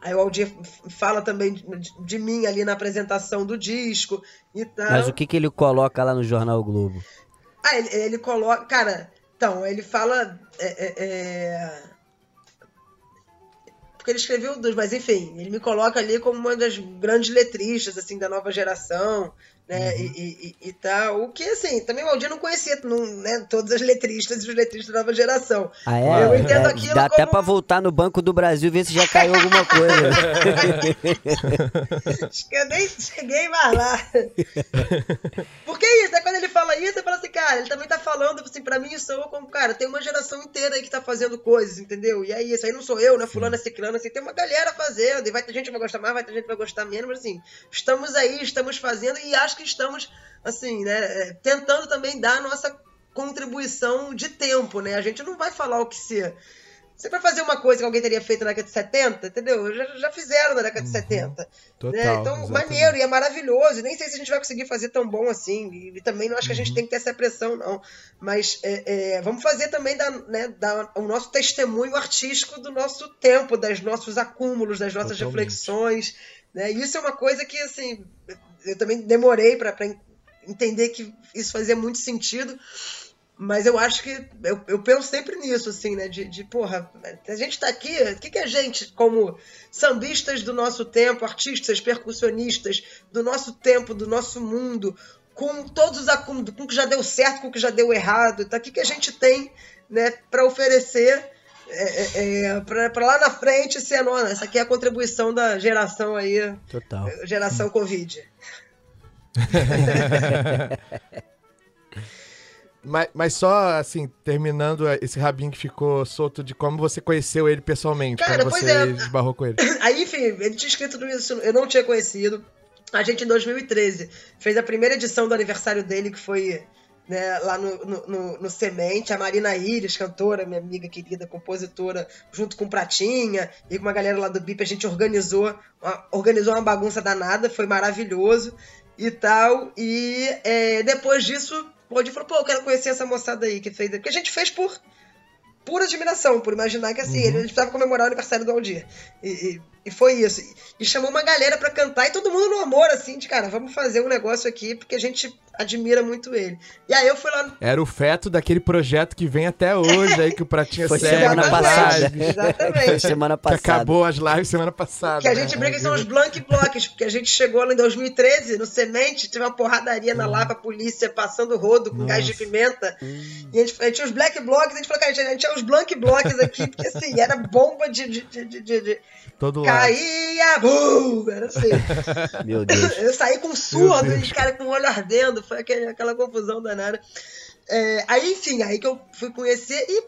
Aí o Aldir fala também de, de, mim ali na apresentação do disco e tal. Mas o que, que ele coloca lá no Jornal Globo? Ah, ele, ele coloca. Cara, então, ele fala. É, é, é... Porque ele escreveu dois, mas enfim, ele me coloca ali como uma das grandes letristas assim da nova geração né? Uhum. E, e, e, tal. O que, assim, também o Aldir não conhecia não, né, todas as letristas e os letristas da nova geração. Ah, é? Eu entendo é, aquilo Dá como... até pra voltar no Banco do Brasil e ver se já caiu alguma coisa. <laughs> Acho que eu nem cheguei mais lá. Porque é isso, né? Quando ele fala isso, você fala assim, cara, ele também tá falando, assim, pra mim, sou como, cara, tem uma geração inteira aí que tá fazendo coisas, entendeu? E é isso, aí não sou eu, né? Fulano, é ciclano, assim, tem uma galera fazendo, e vai ter gente que vai gostar mais, vai ter gente que vai gostar menos, mas assim, estamos aí, estamos fazendo, e acho que estamos, assim, né, é, tentando também dar a nossa contribuição de tempo, né? A gente não vai falar o que se. Você vai fazer uma coisa que alguém teria feito na década de 70, entendeu? Já, já fizeram na década uhum. de 70. Né? Total, né? Então, exatamente. maneiro e é maravilhoso. Nem sei se a gente vai conseguir fazer tão bom assim. E, e também não acho que a gente uhum. tem que ter essa pressão, não. Mas é, é, vamos fazer também da, né, da, o nosso testemunho artístico do nosso tempo, dos nossos acúmulos, das nossas Totalmente. reflexões. Né? Isso é uma coisa que, assim, eu também demorei para entender que isso fazia muito sentido. Mas eu acho que eu, eu penso sempre nisso, assim, né? De, de porra, a gente tá aqui, o que, que a gente, como sambistas do nosso tempo, artistas, percussionistas do nosso tempo, do nosso mundo, com todos os acúmulos, com o que já deu certo, com o que já deu errado, tá? o que, que a gente tem né, para oferecer é, é, é para lá na frente ser a Essa aqui é a contribuição da geração aí. Total. Geração Covid. <laughs> mas, mas só, assim, terminando esse rabinho que ficou solto de como você conheceu ele pessoalmente, Cara, como você é. esbarrou com ele. <coughs> Aí, enfim, ele tinha escrito isso, eu não tinha conhecido. A gente, em 2013, fez a primeira edição do aniversário dele, que foi né, lá no, no, no, Semente, a Marina Iris, cantora, minha amiga querida, compositora, junto com Pratinha e com uma galera lá do BIP, a gente organizou uma, organizou uma bagunça danada, foi maravilhoso e tal. E é, depois disso, o Aldir falou, pô, eu quero conhecer essa moçada aí que fez. Porque a gente fez por pura admiração, por imaginar que assim, uhum. ele precisava comemorar o aniversário do Aldir. E, e, e foi isso. E, chamou uma galera para cantar e todo mundo no amor, assim, de cara, vamos fazer um negócio aqui, porque a gente admira muito ele. E aí eu fui lá. Era o feto daquele projeto que vem até hoje aí, que o Pratinha Foi semana passada. <laughs> Exatamente. Foi semana passada. Que acabou as lives semana passada. Que a gente né? brinca que são os blank blocks, porque a gente chegou lá em 2013, no Semente, teve uma porradaria na Lapa, a polícia passando rodo com Nossa. gás de pimenta. Hum. E a gente, a gente, tinha os black blocks, a gente falou, cara, a gente tinha os blank blocks aqui, porque assim, era bomba de. de, de, de, de Todo Caía, bum! Era assim. Meu Deus. Eu saí com surdo e os caras com o olho ardendo, foi aquele, aquela confusão danada. É, aí, enfim, aí que eu fui conhecer e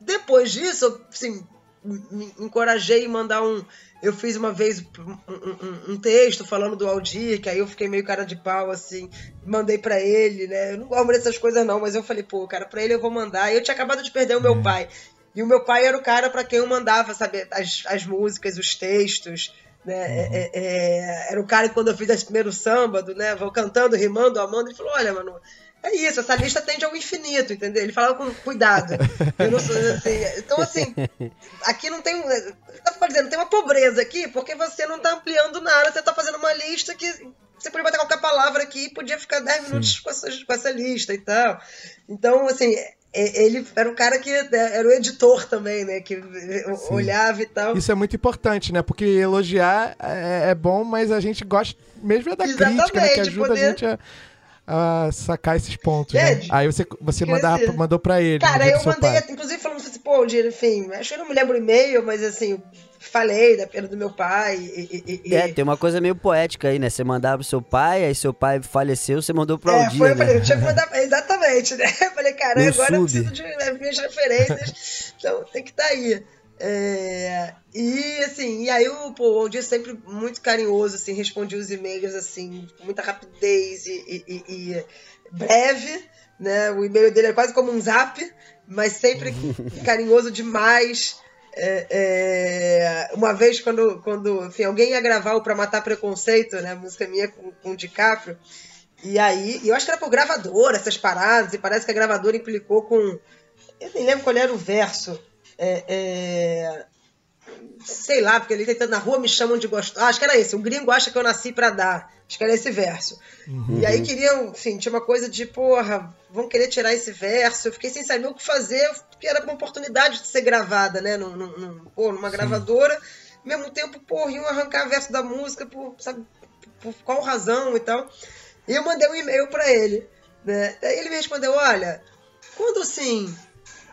depois disso, eu, assim, me encorajei em mandar um. Eu fiz uma vez um, um, um, texto falando do Aldir, que aí eu fiquei meio cara de pau, assim, mandei para ele, né? Eu não gosto dessas coisas, não, mas eu falei, pô, cara, pra ele eu vou mandar. E eu tinha acabado de perder o meu uhum. pai. E o meu pai era o cara para quem eu mandava, sabe, as, as músicas, os textos. Né? Uhum. É, é, era o cara que quando eu fiz esse primeiro samba, do, né? Vou cantando, rimando, amando, ele falou: olha, mano, é isso, essa lista tende ao infinito, entendeu? Ele falava com cuidado. Sou, assim, então, assim, aqui não tem. Tá dizendo, tem uma pobreza aqui, porque você não tá ampliando nada, você tá fazendo uma lista que. Você podia botar qualquer palavra aqui e podia ficar 10 minutos com essa, com essa lista e tal. Então, assim, é, ele era um cara que né, era o editor também, né? Que Sim. olhava e tal. Isso é muito importante, né? Porque elogiar é, é bom, mas a gente gosta mesmo é da Exatamente, crítica, né? Que ajuda poder... a gente a, a, sacar esses pontos. né? Aí você, você mandava, mandou pra ele. Cara, eu mandei, inclusive falando assim, pô, enfim, acho que eu não me lembro o e-mail, mas assim, falei da perda do meu pai. E, e, é, tem uma coisa meio poética aí, né? Você mandava pro seu pai, aí seu pai faleceu, você mandou pro é, Aldir, foi, né? eu falei, eu tinha que mandar, <laughs> exatamente, né? Eu falei, cara, agora sub. eu preciso de né, minhas referências, então tem que estar tá aí. É, e assim, e aí o, pô, o Aldir sempre muito carinhoso, assim, respondia os e-mails assim, com muita rapidez e, breve, né? O e-mail dele é quase como um zap, mas sempre <laughs> carinhoso demais. É, é, uma vez, quando, quando enfim, alguém ia gravar o Pra Matar Preconceito, né? Música minha com, com o DiCaprio. E aí, eu acho que era por gravadora, essas paradas, e parece que a gravadora implicou com. Eu nem lembro qual era o verso. É, é sei lá, porque ele tentando na rua me chamam de gostoso. Ah, acho que era esse. O gringo acha que eu nasci para dar. Acho que era esse verso. Uhum. E aí queriam, enfim, tinha uma coisa de, porra, vão querer tirar esse verso. Eu fiquei sem saber o que fazer, porque era uma oportunidade de ser gravada, né? Num, num, pô, numa Sim. gravadora. Ao mesmo tempo, porra, iam arrancar verso da música por, sabe, por qual razão e tal. E eu mandei um e-mail para ele. Né? Aí ele me respondeu: olha, quando assim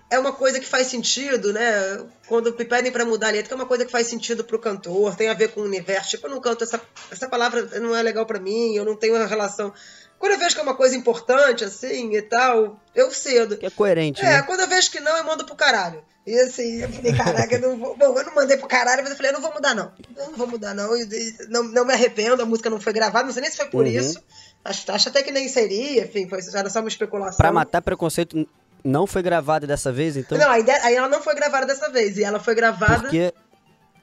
é uma coisa que faz sentido, né? Quando me pedem para mudar a letra, que é uma coisa que faz sentido pro cantor, tem a ver com o universo. Tipo, eu não canto essa, essa palavra, não é legal para mim, eu não tenho uma relação. Quando eu vejo que é uma coisa importante, assim, e tal, eu cedo. Que é coerente, É, né? quando eu vejo que não, eu mando pro caralho. E assim, eu falei, caraca, eu não vou. Bom, eu não mandei pro caralho, mas eu falei, eu não vou mudar, não. Eu não vou mudar, não. E, não, não me arrependo, a música não foi gravada, não sei nem se foi por uhum. isso. Acho, acho até que nem seria, enfim, foi, era só uma especulação. Pra matar preconceito não foi gravada dessa vez, então? Não, aí, aí ela não foi gravada dessa vez. E ela foi gravada. Porque.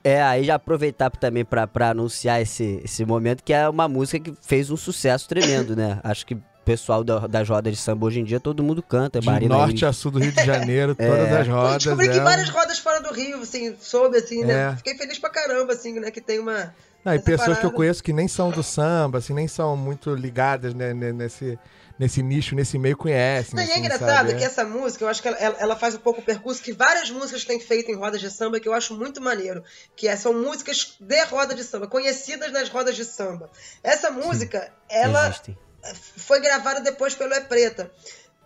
É, aí já aproveitar também pra, pra anunciar esse, esse momento, que é uma música que fez um sucesso tremendo, né? Acho que o pessoal da, das rodas de samba hoje em dia, todo mundo canta. De Marina norte a sul do Rio de Janeiro, <laughs> é. todas as rodas. Eu descobri é... que várias rodas fora do Rio, assim, soube, assim, né? É. Fiquei feliz pra caramba, assim, né? Que tem uma. Não, e pessoas parada. que eu conheço que nem são do samba, assim, nem são muito ligadas né, nesse nesse nicho, nesse meio, conhecem. Não, assim, é assim, engraçado sabe? que essa música, eu acho que ela, ela, faz um pouco o percurso que várias músicas têm feito em rodas de samba, que eu acho muito maneiro. Que é, são músicas de roda de samba, conhecidas nas rodas de samba. Essa música, Sim, ela existem. foi gravada depois pelo É Preta.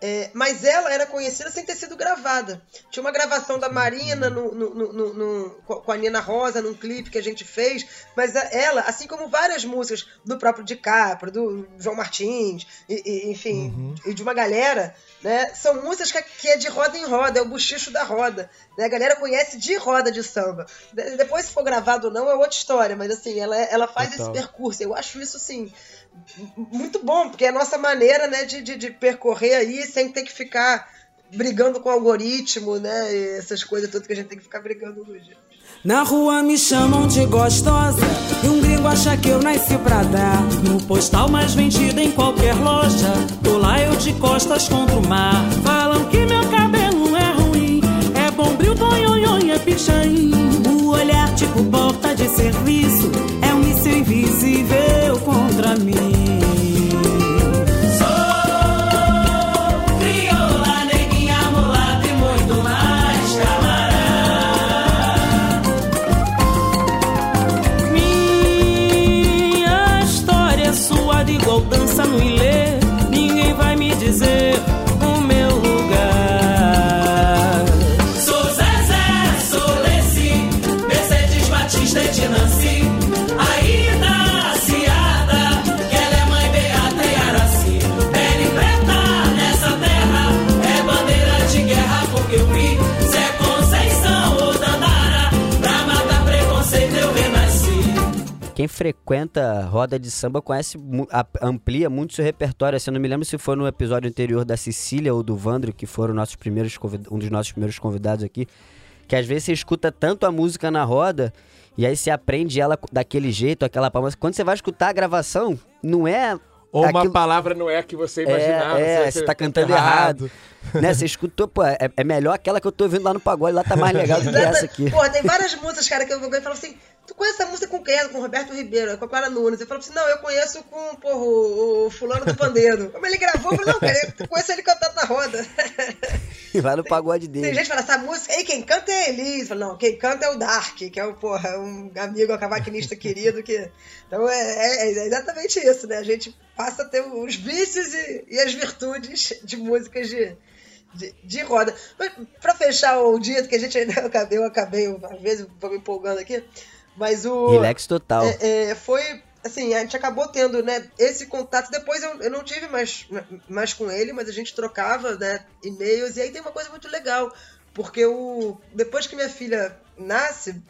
É, mas ela era conhecida sem ter sido gravada. Tinha uma gravação da Marina no, no, no, com a Nina Rosa num clipe que a gente fez, mas ela, assim como várias músicas do próprio DiCaprio, do João Martins, e, e, enfim, uhum. e de uma galera, né, são músicas que, que, é de roda em roda, é o buchicho da roda. Né, a galera conhece de roda de samba. Depois, se for gravado ou não, é outra história, mas assim, ela, ela faz Total. esse percurso. Eu acho isso, assim, muito bom, porque é a nossa maneira né, de, de, de, percorrer aí sem ter que ficar brigando com o algoritmo, né? essas coisas todas que a gente tem que ficar brigando hoje. Na rua me chamam de gostosa E um gringo acha que eu nasci pra dar No postal mais vendido em qualquer loja Tô lá eu de costas contra o mar Falam que meu cabelo é ruim É bombril, tonhonhon, é pichain O olhar tipo porta de serviço contra quem frequenta roda de samba conhece, amplia muito seu repertório. Assim, eu não me lembro se foi no episódio anterior da Cecília ou do Vandro, que foram nossos primeiros um dos nossos primeiros convidados aqui, que às vezes você escuta tanto a música na roda e aí você aprende ela daquele jeito, aquela palma. Quando você vai escutar a gravação, não é ou Aquilo... uma palavra não é a que você imaginava. É, é você, tá cantando errado. errado. né? Você escutou, pô, é, é, melhor aquela que eu tô ouvindo lá no pagode, lá tá mais legal do que essa aqui. Pô, tem várias músicas, cara, que eu vou e falo assim, tu conhece essa música com quem? Com o Roberto Ribeiro, com a Clara Nunes. Eu falo assim, não, eu conheço com, porra, o, fulano do pandeiro. Como ele gravou, eu falei, não, cara, eu conheço ele cantando na roda. <laughs> E vai no pagode dele. Tem gente que fala, essa música aí, quem canta é Elis. Falo, não, quem canta é o Dark, que é um, porra, um amigo, um cavaquinista querido que... Então é, é, é, exatamente isso, né? A gente passa a ter os vícios e, e as virtudes de músicas de, de, de roda. Mas, pra fechar o dia, que a gente ainda eu acabei, eu acabei, às vezes vou me empolgando aqui, mas o. Relax total. É, é, foi. Assim, a gente acabou tendo, né, esse contato. Depois eu, eu não tive mais, mais com ele, mas a gente trocava, né, e-mails. E aí tem uma coisa muito legal, porque o, depois que minha filha nasce,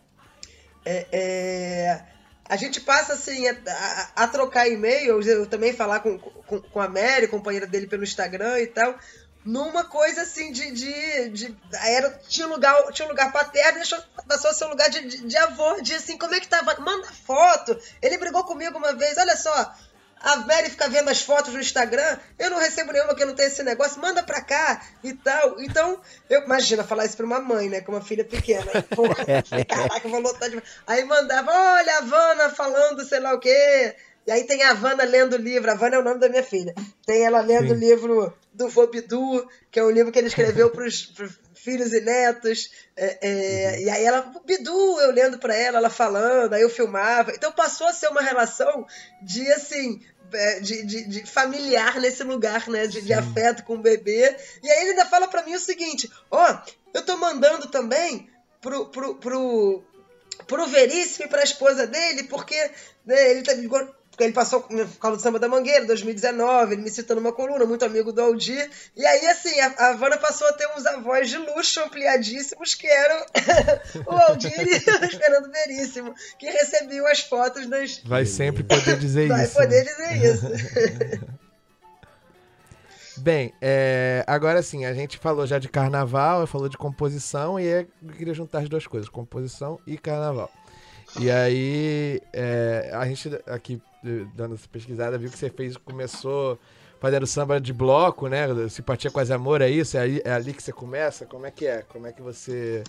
é, é a gente passa assim a, a, a trocar e-mails, eu também falar com, com, com a Mary, companheira dele pelo Instagram e tal numa coisa assim de. de, de era, tinha, um lugar, tinha um lugar paterno, deixou, passou a ser um lugar de, de, de avô, de assim, como é que tava? Manda foto. Ele brigou comigo uma vez, olha só. A Mary fica vendo as fotos no Instagram, eu não recebo nenhuma que eu não tenho esse negócio, manda pra cá e tal. Então, eu imagina falar isso pra uma mãe, né? Com uma filha pequena. Porra, <laughs> caraca, vou lotar de. Aí mandava, olha a Havana falando sei lá o quê. E aí tem a Havana lendo o livro. A Havana é o nome da minha filha. Tem ela lendo o livro do Vobidu, que é um livro que ele escreveu <laughs> para os filhos e netos. É, é, uhum. E aí ela, Bidu, eu lendo para ela, ela falando, aí eu filmava. Então passou a ser uma relação de assim. É, de, de, de familiar nesse lugar, né? De, de, afeto com o bebê. E aí ele ainda fala para mim o seguinte: ó, oh, eu tô mandando também pro, pro, pro, pro Veríssimo e pra esposa dele, porque né, ele tá, ele passou por causa do Samba da Mangueira, 2019, ele me citou numa coluna, muito amigo do Aldir. E aí, assim, a, a Havana passou a ter uns avós de luxo ampliadíssimos, que eram <laughs> o Aldir e o Fernando Veríssimo, que recebiam as fotos das. Vai sempre poder dizer Vai isso. Vai poder né? dizer isso. <laughs> Bem, é, agora sim, a gente falou já de carnaval, falou de composição e eu queria juntar as duas coisas, composição e carnaval. E aí, é, a gente aqui dando essa pesquisada, viu que você fez, começou fazendo samba de bloco, né? Simpatia Quase Amor, é isso? É ali, é ali que você começa? Como é que é? Como é que você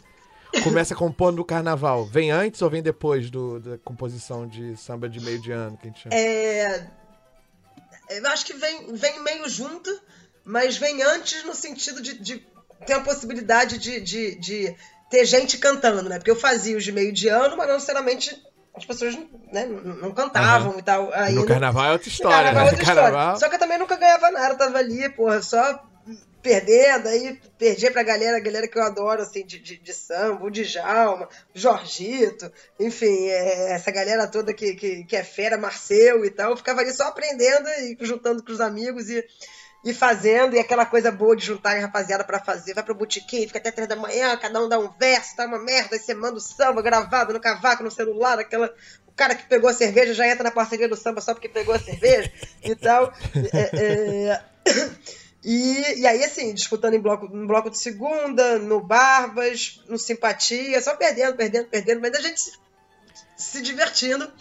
começa compondo no carnaval? Vem antes ou vem depois do, da composição de samba de meio de ano que a gente chama? É... Eu acho que vem, vem meio junto, mas vem antes no sentido de, de ter a possibilidade de, de, de ter gente cantando, né? Porque eu fazia os de meio de ano, mas não necessariamente as pessoas né, não cantavam uhum. e tal. Aí no carnaval é outra história. No carnaval é outra carnaval... Só que eu também nunca ganhava nada, tava ali, porra, só perdendo, aí perdi pra galera, a galera que eu adoro, assim, de, de, de samba, o Djalma, o Jorgito, enfim, é, essa galera toda que, que, que é fera, Marcel e tal, eu ficava ali só aprendendo e juntando com os amigos e e fazendo, e aquela coisa boa de juntar a rapaziada para fazer. Vai pro botequim, fica até três da manhã, cada um dá um verso, tá uma merda, aí você manda o samba gravado no cavaco, no celular, aquela. O cara que pegou a cerveja já entra na parceria do samba só porque pegou a cerveja e tal. <laughs> É, é... E, e aí, assim, disputando em bloco, no bloco de segunda, no Barbas, no Simpatia, só perdendo, perdendo, perdendo, mas a gente se, se divertindo.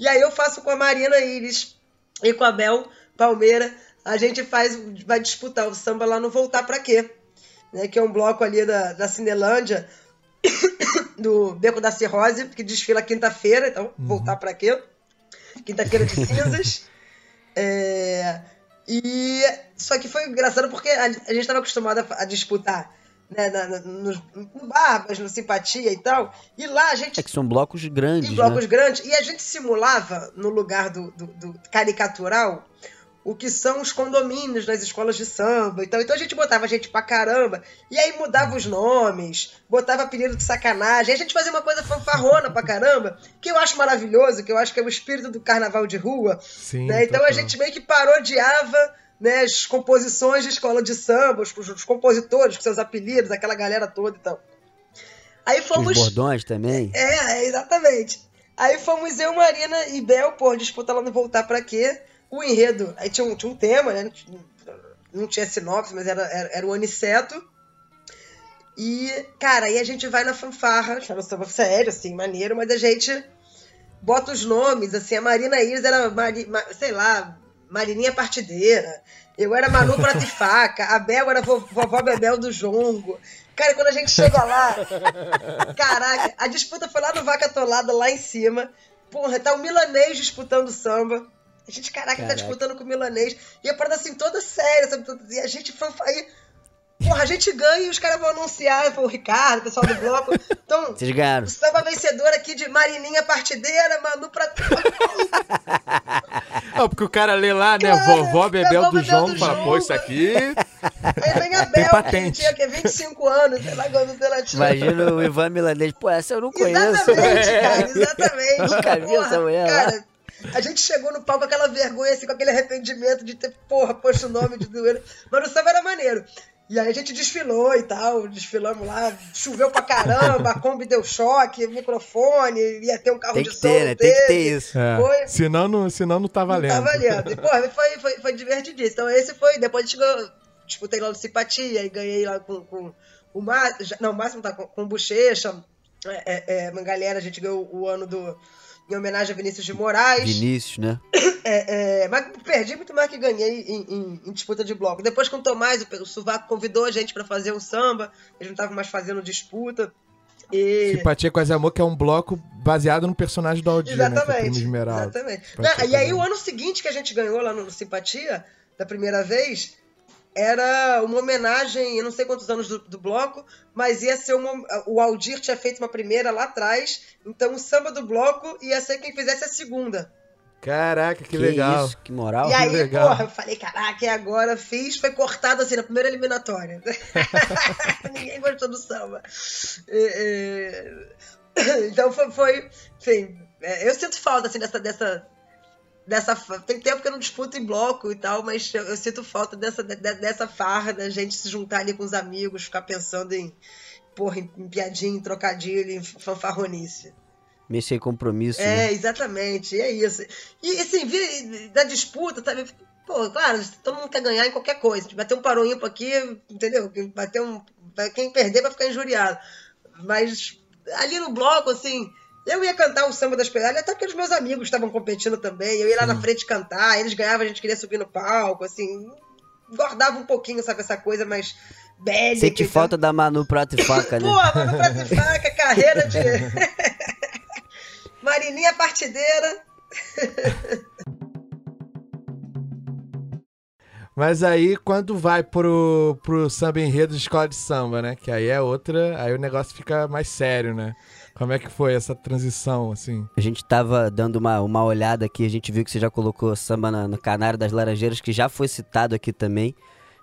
E aí eu faço com a Marina Iris e com a Bel Palmeira, a gente faz, vai disputar o samba lá no Voltar Pra Quê, né, que é um bloco ali da, da Cinelândia, <coughs> do Beco da Cirrose, que desfila quinta-feira, então, uhum. Voltar Pra Quê? Quinta-feira de cinzas. <laughs> é... E só que foi engraçado porque a, a gente estava acostumado a, a, disputar né, na, na, no, no Barbas, no Simpatia e tal. E lá a gente. É que são blocos grandes. blocos né? grandes. E a gente simulava, no lugar do, do, do caricatural, o que são os condomínios nas escolas de samba. Então, então a gente botava gente pra caramba. E aí mudava os nomes, botava apelido de sacanagem. Aí a gente fazia uma coisa fanfarrona pra caramba, que eu acho maravilhoso, que eu acho que é o espírito do carnaval de rua. Sim, né? Então a gente meio que parodiava né, as composições de escola de samba, os, os compositores com seus apelidos, aquela galera toda e então. Aí fomos. Os bordões também? É, exatamente. Aí fomos eu, Marina e Bel, pô, disputa lá no Voltar Pra Quê o enredo, aí tinha um, tinha um tema, né? Não tinha sinopse, mas era, era, era o Aniceto. E, cara, aí a gente vai na fanfarra, já não samba sério, assim, maneiro, mas a gente bota os nomes, assim, a Marina Iris era, Mari, sei lá, Marininha Partideira, eu era Manu Pratifaca, a Bel era vovó Bebel do Jongo. Cara, quando a gente chega lá, caraca, a disputa foi lá no Vaca Atolada, lá em cima. Porra, tá o milanês disputando samba. A gente, caraca, tá caraca. tá disputando com o milanês. E a parada assim, toda séria, sabe? E a gente foi. Aí, porra, a gente ganha e os caras vão anunciar, o Ricardo, o pessoal do bloco. Então, <laughs> Vocês ganharam. O samba vencedor aqui de Marininha Partideira, Manu pra. Não, porque o cara lê lá, né? Claro, Vovó Bebel do João, fala, pô, isso aqui. Aí vem a Bel, patente. que tinha 25 anos, sei lá quando ela tinha. Imagina o Ivan Milanês, pô, essa eu não conheço. Exatamente, cara, exatamente. <laughs> Nunca vi essa mulher cara. A gente chegou no palco com aquela vergonha, assim, com aquele arrependimento de ter, porra, posto o nome de doer. Mas o samba era maneiro. E aí a gente desfilou e tal, desfilamos lá, choveu pra caramba, a Kombi deu choque, microfone, ia ter um carro tem de som. Ter, né? Tem que ter isso. É. Foi... Senão, não, senão não tá valendo. Não tá valendo. E, <laughs> porra, foi, foi, foi divertidíssimo. Então esse foi, depois a gente ganhou, disputei lá no Simpatia e ganhei lá com, com o Márcio, não, o Máximo tá com, com o Bochecha, é, é, é, uma galera, a gente ganhou o ano do em homenagem a Vinícius de Moraes. Vinícius, né? É, é, mas perdi muito mais que ganhei em, em, em, disputa de bloco. Depois com o Tomás, o, o Suvaco convidou a gente para fazer um samba, eles não estavam mais fazendo disputa. E... Simpatia Quase Amor, que é um bloco baseado no personagem do Aldir, exatamente, né? Exatamente. Não, e aí o ano seguinte que a gente ganhou lá no Simpatia, da primeira vez, era uma homenagem, eu não sei quantos anos do, do bloco, mas ia ser uma. O Aldir tinha feito uma primeira lá atrás, então o samba do bloco ia ser quem fizesse a segunda. Caraca, que, que legal. Isso, que moral. E aí, que legal. porra, eu falei, caraca, e agora fiz, foi cortado assim na primeira eliminatória. <laughs> Ninguém gostou do samba. Então foi, foi enfim, é, eu sinto falta assim dessa, dessa dessa. Tem tempo que eu não disputo em bloco e tal, mas eu, eu sinto falta dessa, de, dessa farra da gente se juntar ali com os amigos, ficar pensando em, porra, em, em piadinha, em trocadilho, em fanfarronice. Mexer em compromisso. É, né? exatamente, é isso. E assim, vi, da disputa, tá, pô, claro, todo mundo quer ganhar em qualquer coisa. Vai ter um paroímpo aqui, entendeu? Vai ter um. Quem perder vai ficar injuriado. Mas ali no bloco, assim, eu ia cantar o samba das pedalhas, até porque os meus amigos estavam competindo também. Eu ia lá Sim. na frente cantar, eles ganhavam, a gente queria subir no palco, assim. Guardava um pouquinho, sabe, essa coisa mais bélica. Sente falta da Manu Prato e Faca, né? <laughs> Pô, Manu Prato e Faca, carreira de. <laughs> Marininha Partideira. <laughs> Mas aí, quando vai pro, pro samba enredo de escola de samba, né? Que aí é outra. Aí o negócio fica mais sério, né? Como é que foi essa transição, assim? A gente tava dando uma, uma olhada aqui, a gente viu que você já colocou samba na, no Canário das Laranjeiras, que já foi citado aqui também.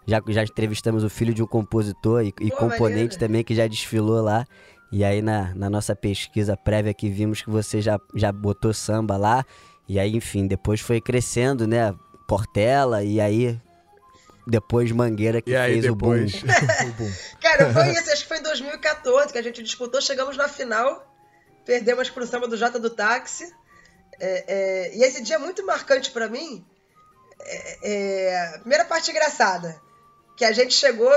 Já, já entrevistamos o filho de um compositor e, e Pô, componente também, que já desfilou lá. E aí, na, na nossa pesquisa prévia aqui, vimos que você já, já botou samba lá. E aí, enfim, depois foi crescendo, né? Portela, e aí depois Mangueira que e fez depois... o boom. o boom. <laughs> <laughs> Cara, foi isso, acho que foi em 2014 que a gente disputou, chegamos na final, perdemos pro samba do Jota do Táxi. É, é, e esse dia é muito marcante para mim. É, é, primeira parte engraçada. que a gente chegou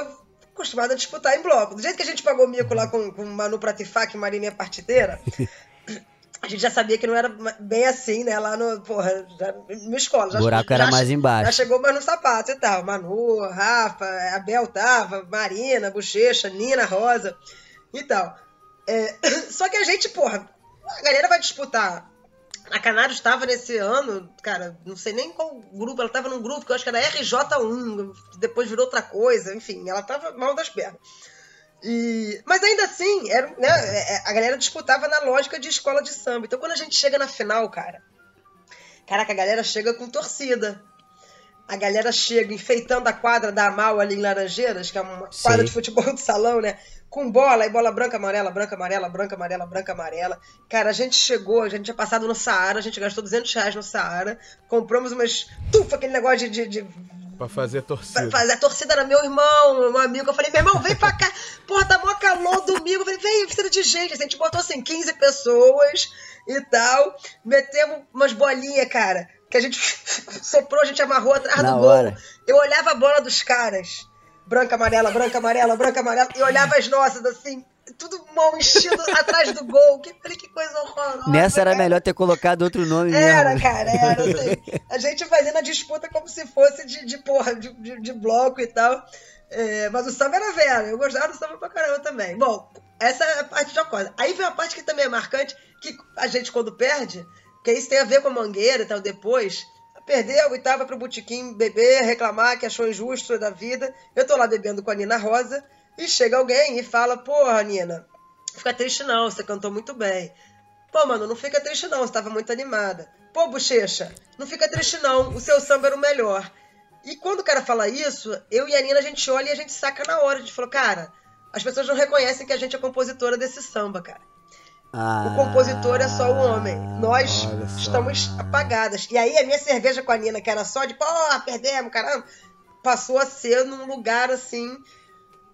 acostumado a disputar em bloco. Do jeito que a gente pagou mico lá com, com Manu Pratifak e Marinha Partideira, <laughs> a gente já sabia que não era bem assim, né? Lá no, porra, já, no escola. Já, o buraco já, era mais embaixo. Já chegou mais no sapato e tal. Manu, Rafa, Abel tava, Marina, Bochecha, Nina, Rosa e tal. É, <coughs> só que a gente, porra, a galera vai disputar. A Canário estava nesse ano, cara, não sei nem qual grupo, ela estava num grupo que eu acho que era RJ1, depois virou outra coisa, enfim, ela estava mal das pernas. E, mas ainda assim, era, né, é, é, a galera disputava na lógica de escola de samba. Então quando a gente chega na final, cara, caraca, a galera chega com torcida. A galera chega enfeitando a quadra da Amal ali em Laranjeiras, que é uma quadra de futebol de salão, né? Com bola, e bola branca, amarela, branca, amarela, branca, amarela, branca, amarela. Cara, a gente chegou, a gente tinha passado no Saara, a gente gastou 200 reais no Saara, compramos umas. Tufa, aquele negócio de, de Pra fazer a torcida. Pra fazer a torcida era meu irmão, meu amigo. Eu falei, meu irmão, vem pra cá. Porra, tá mó calor domingo. Eu falei, vem, precisa de gente. A gente botou assim 15 pessoas e tal. Metemos umas bolinhas, cara. Que a gente <laughs> soprou, a gente amarrou atrás Na do hora. gol. Eu olhava a bola dos caras. Branca, amarela, branca, amarela, branca, amarela. E olhava as nossas, assim tudo mal enchido atrás do gol. Que, que coisa horrorosa. Nessa era cara. melhor ter colocado outro nome era, mesmo. Era, cara, era. Assim, a gente fazendo a disputa como se fosse de, de porra, de, de, de bloco e tal. É, mas o samba era velho, eu gostava do samba pra caramba também. Bom, essa é a parte coisa. Aí vem uma parte que também é marcante, que a gente quando perde, que isso tem a ver com a mangueira e tal, depois, perdeu e tal, vai pro botequim beber, reclamar que achou injusto da vida. Eu tô lá bebendo com a Nina Rosa, e chega alguém e fala, porra, Nina, fica triste não, você cantou muito bem. Pô, mano, não fica triste não, você tava muito animada. Pô, bochecha, não fica triste não, o seu samba era o melhor. E quando o cara fala isso, eu e a Nina a gente olha e a gente saca na hora. A gente falou, cara, as pessoas não reconhecem que a gente é compositora desse samba, cara. Ah, o compositor é só o homem. Nós estamos apagadas. E aí a minha cerveja com a Nina, que era só de, pô, perdemos, caramba, passou a ser num lugar assim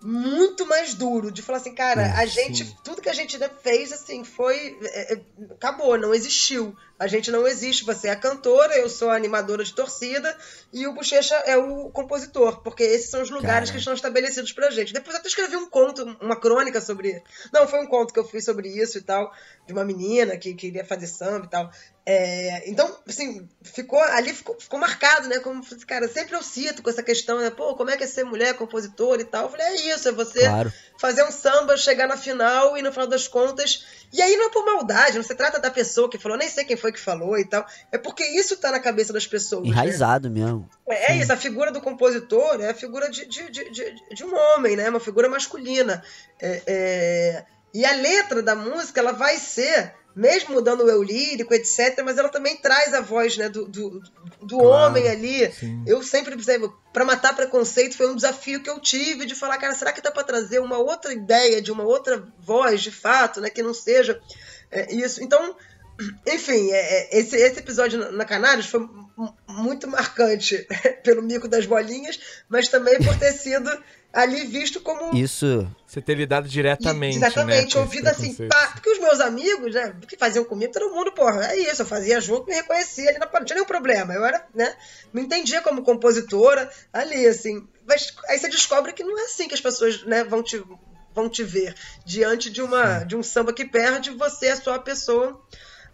muito mais duro de falar assim, cara, a gente, tudo que a gente fez assim foi é, é, acabou, não existiu. A gente não existe. Você é a cantora, eu sou a animadora de torcida e o Bochecha é o compositor, porque esses são os lugares cara. que estão estabelecidos pra gente. Depois eu até escrevi um conto, uma crônica sobre, não, foi um conto que eu fiz sobre isso e tal, de uma menina que queria fazer samba e tal. É, então, assim, ficou ali ficou, ficou marcado, né? Como, cara, sempre eu cito com essa questão, né? Pô, como é que é ser mulher, compositora e tal? Eu falei, é isso, é você claro. fazer um samba, chegar na final e no final das contas. E aí não é por maldade, não se trata da pessoa que falou, nem sei quem foi que falou e tal. É porque isso tá na cabeça das pessoas. Né? Enraizado né? mesmo. É, é isso, a figura do compositor é a figura de, de, de, de, de um homem, né? Uma figura masculina. É, é... E a letra da música, ela vai ser mesmo mudando o eu lírico, etc., mas ela também traz a voz né, do, do, do claro, homem ali. Sim. Eu sempre para matar preconceito foi um desafio que eu tive de falar, cara, será que dá para trazer uma outra ideia de uma outra voz, de fato, né, que não seja é, isso? Então, enfim, é, é esse, esse episódio na Canários foi muito marcante <laughs> pelo mico das bolinhas, mas também por ter sido ali visto como. Isso. Você ter lidado diretamente. Exatamente, né, ouvido assim, pá, porque os meus amigos, né, que faziam comigo, todo mundo, porra, é isso, eu fazia junto, me reconhecia ali, não tinha nenhum problema. Eu era, né, me entendia como compositora ali, assim. Mas aí você descobre que não é assim que as pessoas, né, vão te, vão te ver diante de, uma, de um samba que perde, você é só a pessoa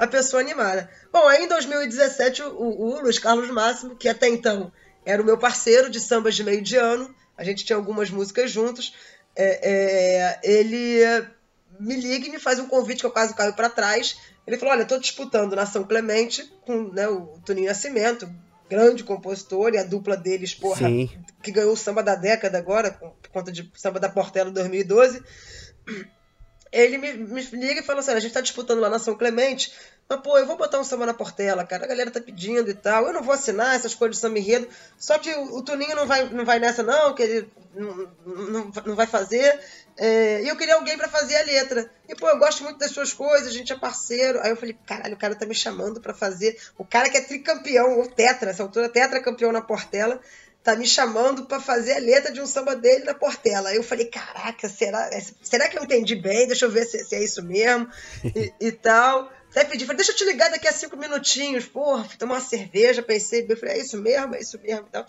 a pessoa animada. Bom, aí em 2017, o, o Luiz Carlos Máximo, que até então era o meu parceiro de sambas de meio de ano, a gente tinha algumas músicas juntos. É, é, ele me liga e me faz um convite que eu quase caio para trás. Ele falou: Olha, estou disputando na São Clemente com né, o Toninho Nascimento, grande compositor, e a dupla deles, porra, Sim. que ganhou o samba da década agora, por conta de samba da Portela 2012 ele me, me liga e fala assim: a gente tá disputando lá na São Clemente, mas pô, eu vou botar um samba na Portela, cara. A galera tá pedindo e tal. Eu não vou assinar essas coisas de samba enredo. Só que o, o Tuninho não vai, não vai nessa, não, que ele não, não, não vai fazer. É, e eu queria alguém para fazer a letra. E, pô, eu gosto muito das suas coisas, a gente é parceiro. Aí eu falei, caralho, o cara tá me chamando para fazer. O cara que é tricampeão, ou tetra, essa altura, tetra campeão na Portela tá me chamando para fazer a letra de um samba dele na Portela. Aí eu falei, caraca, será, será que eu entendi bem? Deixa eu ver se, se é isso mesmo e, <laughs> e, tal. Até pedi, falei, deixa eu te ligar daqui a cinco minutinhos. Porra, fui tomar uma cerveja, pensei, eu falei, é isso mesmo, é isso mesmo e tal.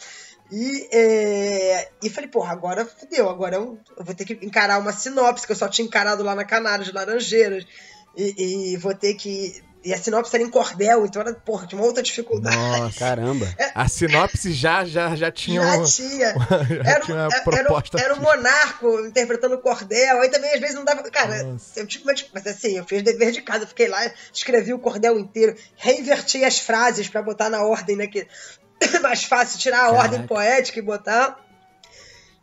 E, é, e falei, porra, agora fudeu, agora eu, eu, vou ter que encarar uma sinopse, que eu só tinha encarado lá na Canário de Laranjeiras. E, e vou ter que e a sinopse era em cordel, então era, porra, tinha uma outra dificuldade. Nossa, caramba. É, a sinopse já, já, já tinha. Já tinha. <laughs> já era, tinha proposta. Era, era um monarco interpretando cordel. Aí também, às vezes, não dava. Cara, eu, tipo, mas, mas assim, eu fiz dever de casa, fiquei lá, escrevi o cordel inteiro, reinverti as frases para botar na ordem, né? Que é <coughs> mais fácil tirar a Caraca. ordem poética e botar.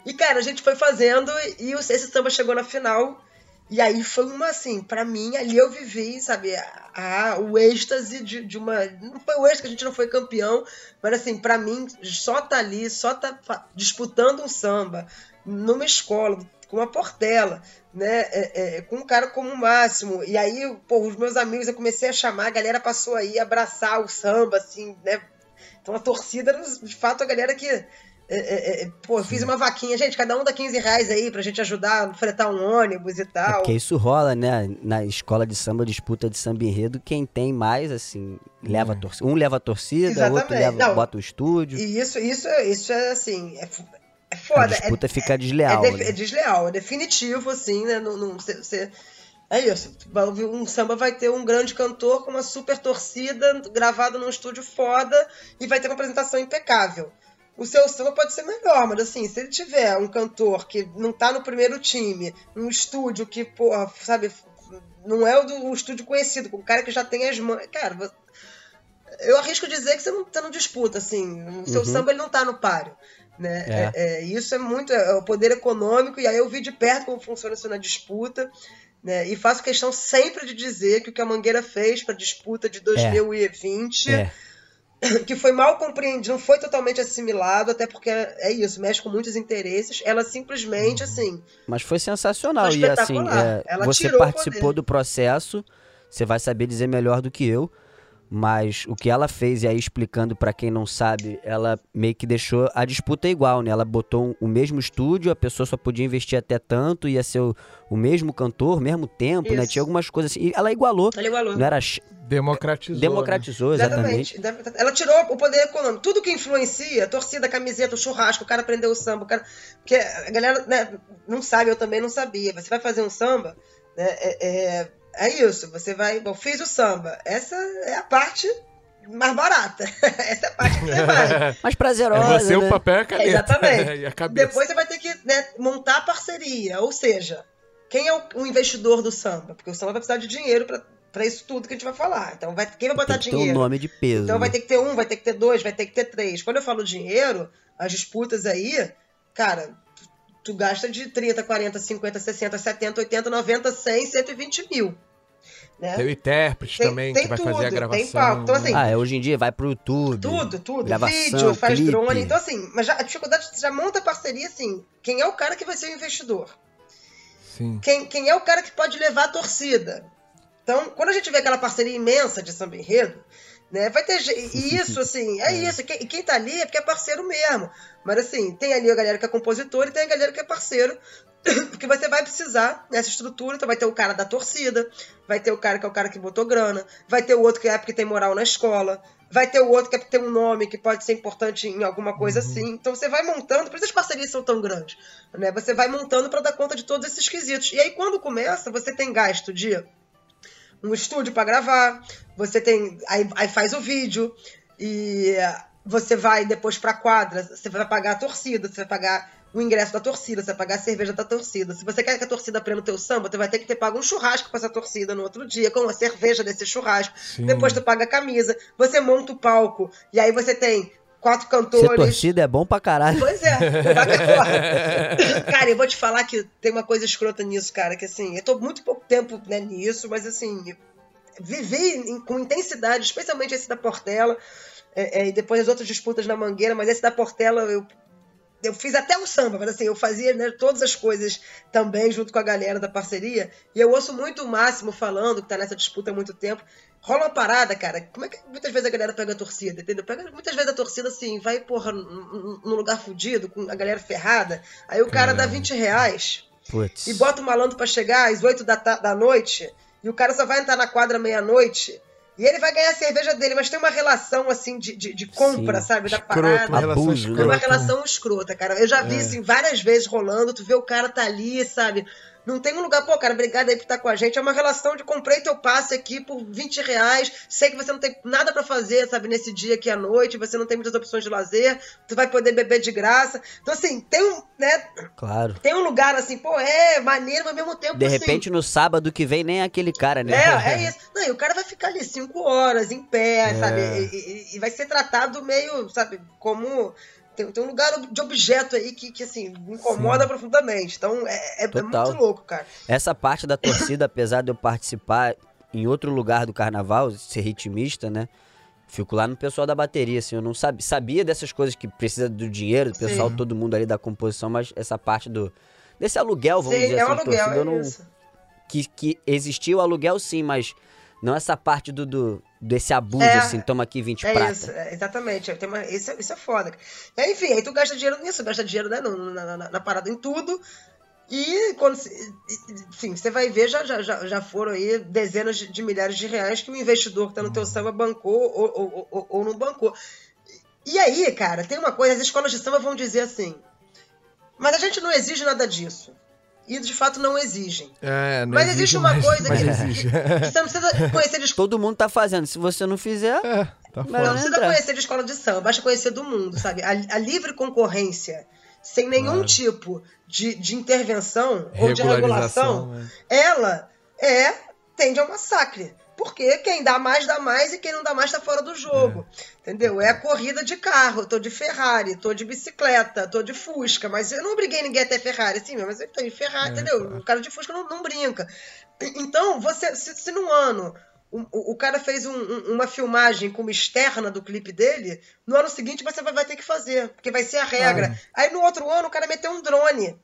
E, cara, a gente foi fazendo e esse samba chegou na final. E aí foi uma, assim, para mim, ali eu vivi, sabe, a, a, o êxtase de, de, uma. Não foi o êxtase que a gente não foi campeão, mas assim, para mim, só tá ali, só tá disputando um samba, numa escola, com uma portela, né? É, é, com um cara como o Máximo. E aí, pô, os meus amigos, eu comecei a chamar, a galera passou aí a abraçar o samba, assim, né? Então a torcida era, de fato, a galera que é, é, é, pô, eu fiz uma vaquinha, gente, cada um dá 15 reais aí pra gente ajudar a fretar um ônibus e tal. É porque isso rola, né? Na escola de samba, disputa de samba enredo, quem tem mais, assim, leva a é. torcida. Um leva a torcida, Exatamente. outro leva, Não, bota o estúdio. E isso, isso, isso é assim, é, é foda. A disputa é, fica desleal. É, né? é, desleal, é definitivo, assim, né? Não, não, cê, cê, é isso. Um samba vai ter um grande cantor com uma super torcida, gravado num estúdio foda, e vai ter uma apresentação impecável o seu samba pode ser melhor, mas assim, se ele tiver um cantor que não tá no primeiro time, um estúdio que, porra, sabe, não é o do o estúdio conhecido, com um cara que já tem as mãos. Cara, eu arrisco dizer que você não, você não disputa, assim. O seu uhum. samba ele não tá no páreo. Né? É. É, é, isso é muito. É o poder econômico, e aí eu vi de perto como funciona isso na disputa. Né? E faço questão sempre de dizer que o que a Mangueira fez para a disputa de 2020 é <coughs> que foi mal compreendido, não foi totalmente assimilado, até porque é isso, mexe com muitos interesses. Ela simplesmente, uhum. assim. Mas foi sensacional. Foi e assim, é, você participou do processo, você vai saber dizer melhor do que eu. Mas o que ela fez, e aí explicando para quem não sabe, ela meio que deixou a disputa igual, né? Ela botou o mesmo estúdio, a pessoa só podia investir até tanto, ia ser o, o mesmo cantor, mesmo tempo, Isso. né? Tinha algumas coisas assim. E ela igualou. Ela igualou. Não era Democratizou. Democratizou, né? exatamente. exatamente. Ela tirou o poder econômico. Tudo que influencia, torcida, camiseta, o churrasco, o cara aprendeu o samba, o cara. Porque a galera né, não sabe, eu também não sabia. Você vai fazer um samba, né? É, é, é isso. Você vai. Bom, fiz o samba. Essa é a parte mais barata. <laughs> Essa é a parte que você vai. <laughs> mais prazerosa. É você, né? o papel e a caneta. exatamente. <laughs> e a cabeça. Depois você vai ter que né, montar a parceria. Ou seja, quem é o, o investidor do samba? Porque o samba vai precisar de dinheiro para para isso tudo que a gente vai falar. Então, vai, quem vai botar tem que dinheiro? Ter um nome de peso. Então, vai ter que ter um, vai ter que ter dois, vai ter que ter três. Quando eu falo dinheiro, as disputas aí, cara, tu, tu gasta de 30, 40, 50, 60, 70, 80, 90, 100, 120 mil. Né? Tem o intérprete tem, também, tem que vai tudo, fazer a gravação. Tem palco. Então, assim, ah, é, hoje em dia vai pro YouTube. Tudo, tudo. Gravação, vídeo, faz clipe. drone. Então, assim, mas já, a dificuldade você já monta a parceria assim. Quem é o cara que vai ser o investidor? Sim. Quem, quem é o cara que pode levar a torcida? Então, quando a gente vê aquela parceria imensa de samba enredo, né, vai ter. E <laughs> isso, assim, é, é. isso. E quem, quem tá ali é porque é parceiro mesmo. Mas, assim, tem ali a galera que é compositor e tem a galera que é parceiro. <coughs> Porque você vai precisar nessa estrutura, então vai ter o cara da torcida, vai ter o cara que é o cara que botou grana, vai ter o outro que é porque tem moral na escola, vai ter o outro que é porque tem um nome que pode ser importante em alguma coisa uhum. assim. Então você vai montando, por isso as parcerias são tão grandes, né? Você vai montando para dar conta de todos esses quesitos. E aí quando começa, você tem gasto de um estúdio para gravar, você tem. Aí, aí faz o vídeo, e você vai depois pra quadra, você vai pagar a torcida, você vai pagar o ingresso da torcida, você vai pagar a cerveja da torcida. Se você quer que a torcida aprenda o teu samba, você vai ter que ter pago um churrasco para essa torcida no outro dia, com a cerveja desse churrasco. Sim. Depois tu paga a camisa, você monta o palco, e aí você tem quatro cantores. Ser torcida é bom pra caralho. Pois é, <laughs> Cara, eu vou te falar que tem uma coisa escrota nisso, cara, que assim, eu tô muito pouco tempo né, nisso, mas assim, vivi com intensidade, especialmente esse da Portela, é, é, e depois as outras disputas na Mangueira, mas esse da Portela eu eu fiz até o samba, mas assim, eu fazia né, todas as coisas também junto com a galera da parceria. E eu ouço muito o Máximo falando, que tá nessa disputa há muito tempo, rola uma parada, cara. Como é que muitas vezes a galera pega a torcida, entendeu? Pega, muitas vezes a torcida, assim, vai, porra, num lugar fudido, com a galera ferrada. Aí o cara dá 20 reais Puts. e bota o malandro para chegar às 8 da, da noite e o cara só vai entrar na quadra meia-noite. E ele vai ganhar a cerveja dele, mas tem uma relação, assim, de, de, de compra, Sim. sabe? Da Escroto, parada. Uma relação Abuso, né? Uma relação escrota, cara. Eu já vi, é. assim, várias vezes rolando, tu vê o cara tá ali, sabe? Não tem um lugar, pô, cara, obrigado aí por estar com a gente. É uma relação de comprei teu passe aqui por 20 reais. Sei que você não tem nada para fazer, sabe, nesse dia aqui à noite. Você não tem muitas opções de lazer. Tu vai poder beber de graça. Então, assim, tem um, né? Claro. Tem um lugar assim, pô, é maneiro, mas ao mesmo tempo. De assim, repente, no sábado que vem, nem aquele cara, né? É, <laughs> é isso. Não, e o cara vai ficar ali cinco horas em pé, é. sabe? E, e, e vai ser tratado meio, sabe, como tem, tem um lugar de objeto aí que, que assim, me incomoda Sim. profundamente. Então é, é, é, muito louco, cara. Essa parte da torcida, <coughs> apesar de eu participar em outro lugar do carnaval, ser ritmista, né? Fico lá no pessoal da bateria, assim, eu não sabia, sabia dessas coisas que precisa do dinheiro, do pessoal, Sim. todo mundo ali da composição, mas essa parte do. desse aluguel, vamos sim, dizer é assim, aluguel, torcida, é não. Que, que existia o aluguel sim, mas não essa parte do, do desse abuso, é, assim, toma aqui 20 é prata. Isso, é, exatamente. Tem uma, isso, é, isso é foda. É, enfim, aí tu gasta dinheiro nisso, gasta dinheiro né, no, na, na, na, parada em tudo. E quando. Enfim, você vai ver, já, já, já foram aí dezenas de milhares de reais que o investidor que tá no teu samba bancou ou, ou, ou, ou não bancou. E aí, cara, tem uma coisa, as escolas de samba vão dizer assim. Mas a gente não exige nada disso e de fato não exigem. É, não mas exige, existe uma mas, coisa mas que, que, que, <laughs> você não precisa conhecer de Todo mundo tá fazendo. Se você não fizer. É, tá não precisa entrar. conhecer de escola de samba, basta conhecer do mundo, sabe? A, a livre concorrência, sem nenhum claro. tipo de, de intervenção ou de regulação, é. ela é tende ao massacre. Porque quem dá mais, dá mais, e quem não dá mais tá fora do jogo. É. Entendeu? É a corrida de carro. tô de Ferrari, tô de bicicleta, tô de Fusca. Mas eu não obriguei ninguém a ter Ferrari, sim, mas ele tem Ferrari, é, entendeu? Claro. O cara de Fusca não, não brinca. Então, você, se, se num ano o, o, cara fez um, um, uma filmagem com uma externa do clipe dele, no ano seguinte você vai, vai ter que fazer, porque vai ser a regra. Ah. Aí no outro ano o cara meteu um drone.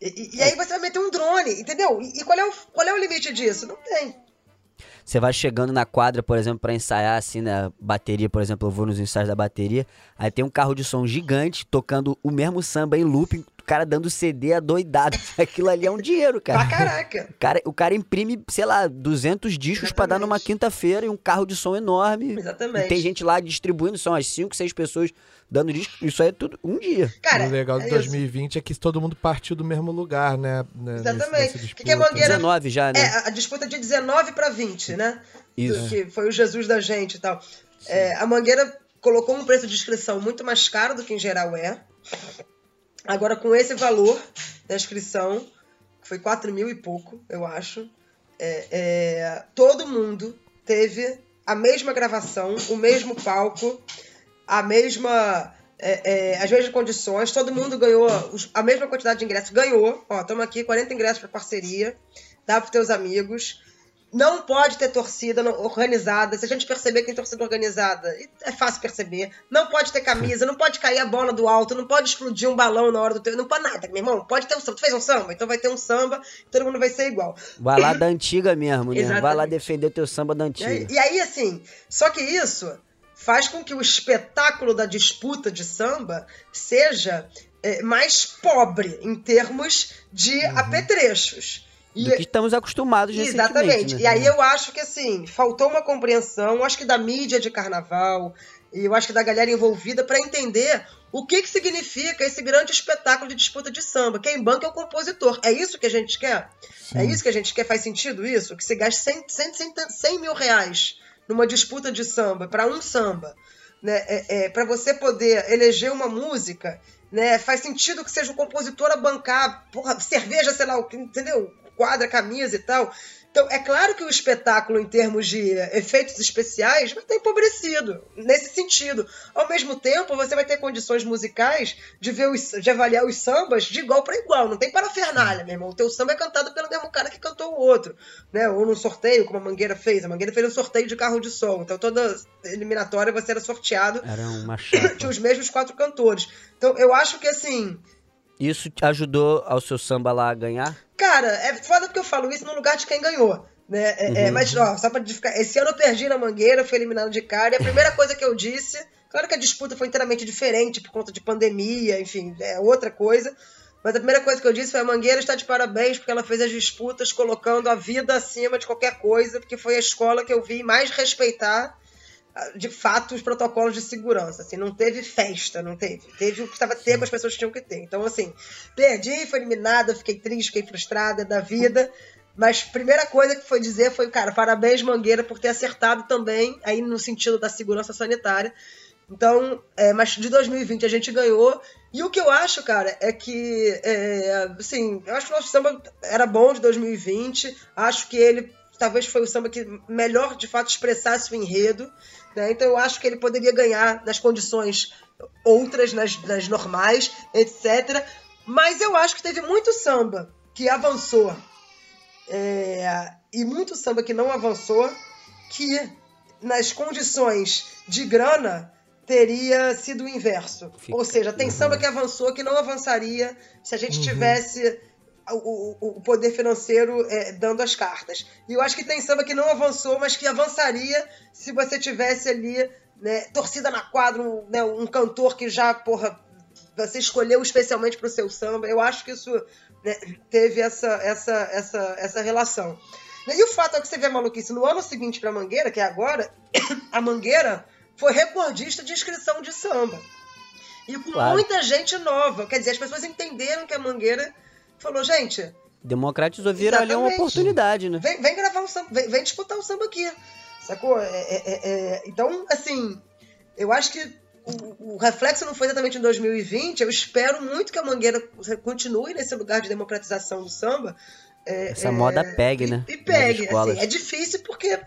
E, e, aí você vai meter um drone, entendeu? E, e qual, é o, qual é o limite disso? Não tem. Você vai chegando na quadra, por exemplo, para ensaiar assim, na bateria, por exemplo, eu vou nos ensaios da bateria, aí tem um carro de som gigante tocando o mesmo samba em looping, cara dando CD adoidado. <laughs> Aquilo ali é um dinheiro, cara. Pra caraca. O cara, o cara imprime, sei lá, 200 discos para dar numa quinta-feira e um carro de som enorme. Exatamente. E tem gente lá distribuindo, são as 5, 6 pessoas dando disco. Isso aí é tudo um dia. Cara, o legal de é 2020 isso. é que todo mundo partiu do mesmo lugar, né? né Exatamente. O que, que é Mangueira? 19 já, né? É, a disputa de 19 para 20, né? Isso. Que foi o Jesus da gente e tal. É, a Mangueira colocou um preço de inscrição muito mais caro do que em geral é. Agora, com esse valor da inscrição, que foi 4 mil e pouco, eu acho, é, é, todo mundo teve a mesma gravação, o mesmo palco, a mesma. É, é, as mesmas condições, todo mundo ganhou a mesma quantidade de ingressos. Ganhou, ó, estamos aqui, 40 ingressos para parceria, dá para teus amigos. Não pode ter torcida organizada. Se a gente perceber que tem torcida organizada, é fácil perceber. Não pode ter camisa, não pode cair a bola do alto, não pode explodir um balão na hora do teu. Não pode nada, meu irmão. Pode ter um samba. Tu fez um samba? Então vai ter um samba, todo mundo vai ser igual. Vai lá da antiga mesmo, né? Vai lá defender teu samba da antiga. E aí, assim, só que isso faz com que o espetáculo da disputa de samba seja é, mais pobre em termos de uhum. apetrechos. E, do que estamos acostumados Exatamente. Né? E aí eu acho que assim, faltou uma compreensão, acho que da mídia de carnaval, e eu acho que da galera envolvida para entender o que, que significa esse grande espetáculo de disputa de samba. Quem banca é o compositor. É isso que a gente quer? Sim. É isso que a gente quer? Faz sentido isso? Que você gaste 100, 100, 100, 100 mil reais numa disputa de samba, para um samba, né? É, é para você poder eleger uma música, né? Faz sentido que seja o compositor a bancar, porra, cerveja, sei lá, entendeu? Quadra, camisa e tal. Então, é claro que o espetáculo, em termos de efeitos especiais, vai estar empobrecido, nesse sentido. Ao mesmo tempo, você vai ter condições musicais de, ver os, de avaliar os sambas de igual para igual. Não tem parafernália, meu irmão. O teu samba é cantado pelo mesmo cara que cantou o outro. Né? Ou num sorteio, como a Mangueira fez. A Mangueira fez um sorteio de carro de som. Então, toda eliminatória você era sorteado. Era uma chapa. <laughs> Tinha os mesmos quatro cantores. Então, eu acho que assim isso ajudou ao seu samba lá a ganhar? Cara, é foda porque eu falo isso no lugar de quem ganhou. Né? É, é uhum. é, mas, ó, só pra ficar. Esse ano eu perdi na Mangueira, fui eliminado de cara, e a primeira coisa que eu disse. Claro que a disputa foi inteiramente diferente por conta de pandemia, enfim, é outra coisa. Mas a primeira coisa que eu disse foi: a Mangueira está de parabéns porque ela fez as disputas colocando a vida acima de qualquer coisa, porque foi a escola que eu vi mais respeitar de fato os protocolos de segurança. Assim, não teve festa, não teve. Teve o que estava ter com as pessoas que tinham que ter. Então, assim, perdi, fui eliminada, fiquei triste, fiquei frustrada da vida. Mas primeira coisa que foi dizer foi, cara, parabéns, Mangueira, por ter acertado também, aí no sentido da segurança sanitária. Então, é, mas de 2020 a gente ganhou. E o que eu acho, cara, é que, é, assim, eu acho que o nosso samba era bom de 2020. Acho que ele talvez foi o samba que melhor, de fato, expressasse o enredo. Né? Então eu acho que ele poderia ganhar nas condições outras, nas, nas normais, etc. Mas eu acho que teve muito samba que avançou é, e muito samba que não avançou, que nas condições de grana teria sido o inverso. Fica. Ou seja, tem uhum. samba que avançou que não avançaria se a gente uhum. tivesse o, o, poder financeiro é, dando as cartas. E eu acho que tem samba que não avançou, mas que avançaria se você tivesse ali né, torcida na quadra, um, né, um cantor que já, porra, você escolheu especialmente para o seu samba. Eu acho que isso né, teve essa, essa, essa, essa relação. E o fato é que você vê maluquice, no ano seguinte para Mangueira, que é agora, <coughs> a Mangueira foi recordista de inscrição de samba. E com claro. muita gente nova. Quer dizer, as pessoas entenderam que a Mangueira falou, gente. Democratizou, vira ali uma oportunidade, né? Vem, vem gravar um samba, vem, vem, disputar um samba aqui. Sacou? É, é, é, é, então, assim, eu acho que o, o, reflexo não foi exatamente em 2020. Eu espero muito que a Mangueira continue nesse lugar de democratização do samba. É, Essa moda é, pegue, e, né? E pegue. Assim, é difícil porque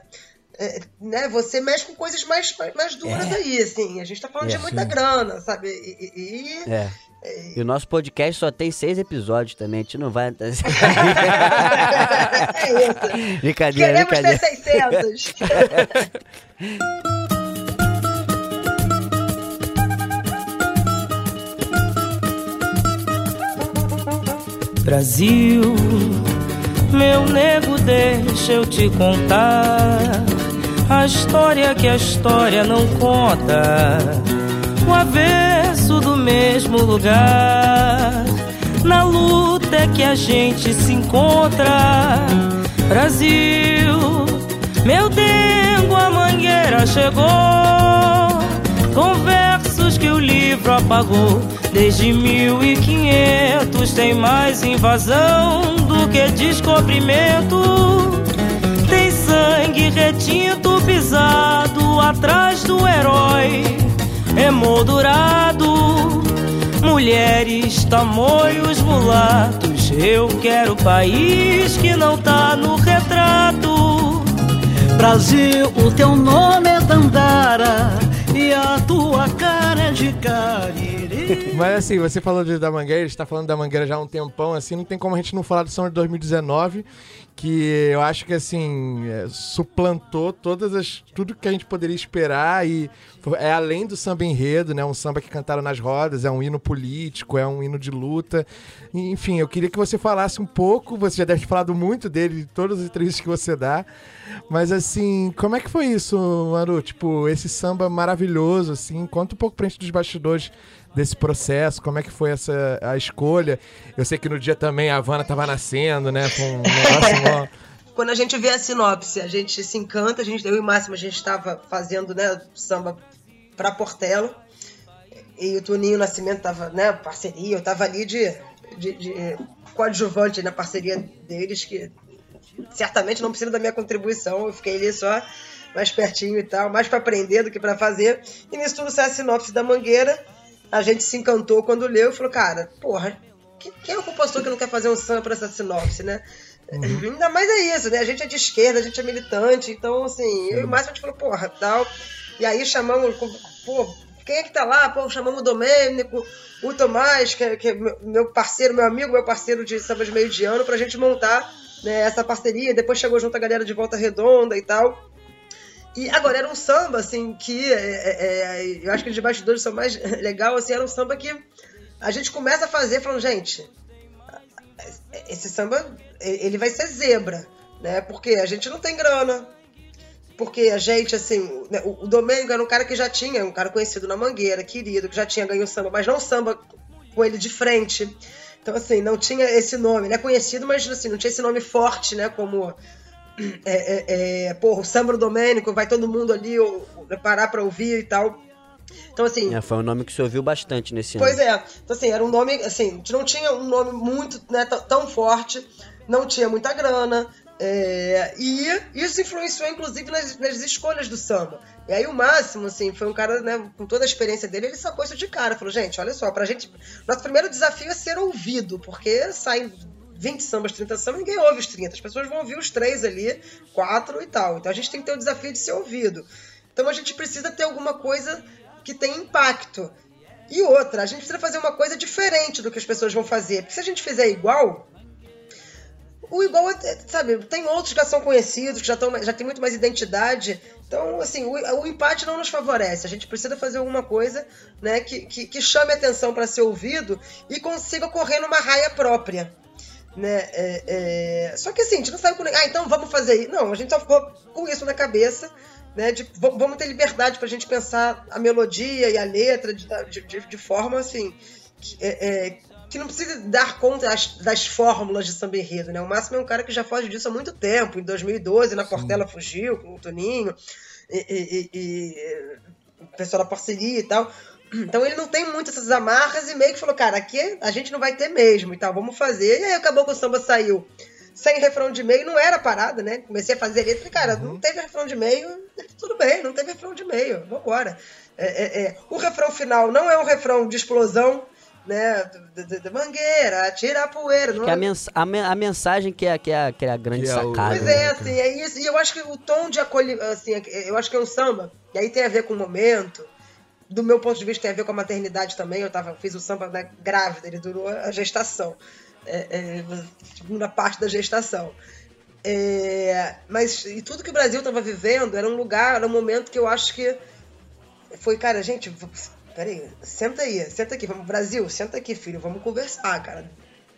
né, você mexe com coisas mais, mais duras aí, assim. A gente tá falando de muita grana, sabe? E, e, é. E o nosso podcast só tem seis episódios também, a gente não vai. <laughs> é isso. Brincadeira, Queremos brincadeira. ter 600. Brasil, meu nego, deixa eu te contar a história que a história não conta avesso do mesmo lugar. Na luta é que a gente se encontra. Brasil, meu dengo, a mangueira chegou. Com versos que o livro apagou. Desde 1500 tem mais invasão do que descobrimento. Tem sangue retinto pisado atrás do herói emoldurado. Mulheres, tamoios, mulatos. Eu quero país que não tá no retrato. Brasil, o teu nome é Dandara e a tua cara é de cariri. <laughs> Mas assim, você falou de, da Mangueira, está falando da Mangueira já há um tempão, assim, não tem como a gente não falar do São de 2019 que eu acho que assim é, suplantou todas as tudo que a gente poderia esperar e é além do samba enredo, né? Um samba que cantaram nas rodas, é um hino político, é um hino de luta. Enfim, eu queria que você falasse um pouco, você já deve ter falado muito dele, de todas as entrevistas que você dá. Mas assim, como é que foi isso, Maru? Tipo, esse samba maravilhoso, assim, conta um pouco pra gente dos bastidores desse processo, como é que foi essa a escolha. Eu sei que no dia também a Havana estava nascendo, né? Com um negócio <laughs> Quando a gente vê a sinopse, a gente se encanta, a gente, eu e o Máximo, a gente estava fazendo né, samba para Portela. E o Toninho Nascimento tava, né, parceria, eu tava ali de, de, de coadjuvante na parceria deles, que certamente não precisa da minha contribuição, eu fiquei ali só mais pertinho e tal, mais para aprender do que para fazer. E nisso tudo sai a sinopse da Mangueira, a gente se encantou quando leu e falou, cara, porra, quem é o compositor que não quer fazer um samba pra essa sinopse, né? Uhum. Ainda mais é isso, né? A gente é de esquerda, a gente é militante, então, assim, eu e o Márcio a gente falou, porra, tal. E aí chamamos, pô, quem é que tá lá? Pô, chamamos o Domênico, o Tomás, que é, que é meu parceiro, meu amigo, meu parceiro de samba de meio de ano, pra gente montar né, essa parceria. Depois chegou junto a galera de Volta Redonda e tal. E agora era um samba, assim, que é, é, é eu acho que os bastidores são mais <laughs> legal, assim, era um samba que a gente começa a fazer falando, gente, esse samba, ele vai ser zebra, né? Porque a gente não tem grana, porque a gente, assim, né, o, o Domênico era um cara que já tinha, um cara conhecido na Mangueira, querido, que já tinha ganho samba, mas não samba com ele de frente. Então, assim, não tinha esse nome, né? Conhecido, mas assim, não tinha esse nome forte, né? Como. É, é, é, porra, o Sambro Domênico, vai todo mundo ali ou, parar pra ouvir e tal. Então, assim. É, foi um nome que se ouviu bastante nesse pois ano. Pois é. Então, assim, era um nome. Assim, a gente não tinha um nome muito né, tão forte, não tinha muita grana. É, e isso influenciou, inclusive, nas, nas, escolhas do samba. E aí o Máximo, assim, foi um cara, né, com toda a experiência dele, ele sacou isso de cara. Falou, gente, olha só, pra gente. Nosso primeiro desafio é ser ouvido, porque saem 20 sambas, 30 sambas, ninguém ouve os 30. As pessoas vão ouvir os três ali, quatro e tal. Então a gente tem que ter o desafio de ser ouvido. Então a gente precisa ter alguma coisa que tenha impacto. E outra, a gente precisa fazer uma coisa diferente do que as pessoas vão fazer. Porque se a gente fizer igual, o igual, é, sabe, tem outros que já são conhecidos, que já, tão, já tem muito mais identidade. Então, assim, o, o, empate não nos favorece. A gente precisa fazer alguma coisa né, que, que, que chame atenção para ser ouvido e consiga correr numa raia própria. Né? É, é... Só que assim, a gente não sabe com. Ah, então vamos fazer isso. Não, a gente só ficou com isso na cabeça. Né, de, vamos ter liberdade para a gente pensar a melodia e a letra de, de, de forma assim que, é, é que não precisa dar conta das, das fórmulas de samba enredo, né? O Máximo é um cara que já foge disso há muito tempo. Em 2012, na Portela Sim. fugiu com o Toninho, e, e, e, o pessoal da parceria e tal. Então ele não tem muito essas amarras e meio que falou, cara, aqui a gente não vai ter mesmo e tal, vamos fazer. E aí acabou que o samba saiu sem refrão de meio, não era parada, né? Comecei a fazer letra e, cara, uhum. não teve refrão de meio, tudo bem, não teve refrão de meio, vambora. É, é, é. O refrão final não é um refrão de explosão, né, de, mangueira, tira a poeira. Não... Que a, é? mens a, a, mensagem que é, que é, que é a grande que sacada. É o... Pois é, né? assim, é isso. E eu acho que o tom de acolhimento, assim, é eu acho que é um samba, e aí tem a ver com o momento, do meu ponto de vista tem a ver com a maternidade também, eu tava, fiz o samba né, grávida, ele durou a gestação, é, é, segunda parte da gestação. É, mas e tudo que o Brasil estava vivendo era um lugar, era um momento que eu acho que foi, cara, gente, Peraí, senta aí, senta aqui, vamos, Brasil, senta aqui, filho, vamos conversar, cara.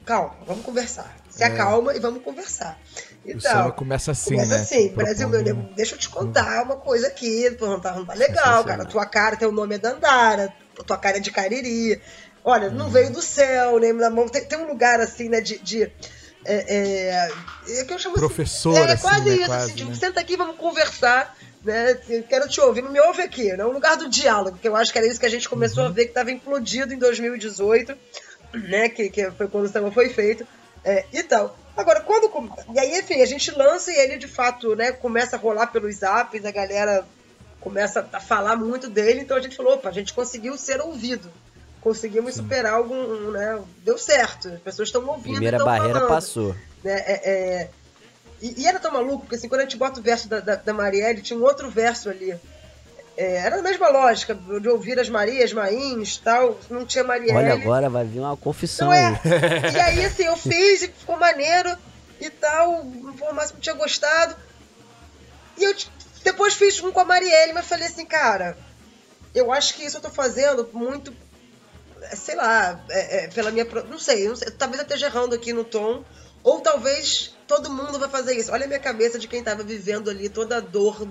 Calma, vamos conversar. Se é. acalma e vamos conversar. Então, começa assim, começa né? assim, Brasil, meu, deixa eu te contar uma coisa aqui, não tá, não tá legal, cara. Tua cara, teu nome é Dandara, tua cara é de Cariri. Olha, não veio do céu, nem da mão. Tem, tem, um lugar assim, né, de. de é, é, é que eu chamo Professor, assim, é, quase assim, isso, né, quase, assim, tipo, senta aqui, vamos conversar né? Quero te ouvir, não me ouve aqui, né? Um lugar do diálogo, que eu acho que era isso que a gente começou uhum. a ver que estava implodido em 2018, né? Que, que foi quando o samba foi feito. É, e tal. Agora, quando. E aí, enfim, a gente lança e ele de fato, né, começa a rolar pelos zaps, a galera começa a falar muito dele, então a gente falou, opa, a gente conseguiu ser ouvido. Conseguimos superar algum, né? Deu certo. As pessoas estão ouvindo. Primeira barreira falando, passou. Né, é, é, e, e, era tão maluco, porque assim, quando a gente bota o verso da, da, da Marielle, tinha um outro verso ali. É, era a mesma lógica, de ouvir as Marias, Mains tal, não tinha Marielle. Olha, agora vai vir uma confissão é, aí. E aí, assim, eu fiz e ficou maneiro e tal, o máximo tinha gostado. E eu depois fiz um com a Marielle, mas falei assim, cara, eu acho que isso eu tô fazendo muito, sei lá, é, é, pela minha. Não sei, não sei, talvez eu esteja errando aqui no tom, ou talvez todo mundo vai fazer isso. Olha a minha cabeça de quem estava vivendo ali toda a dor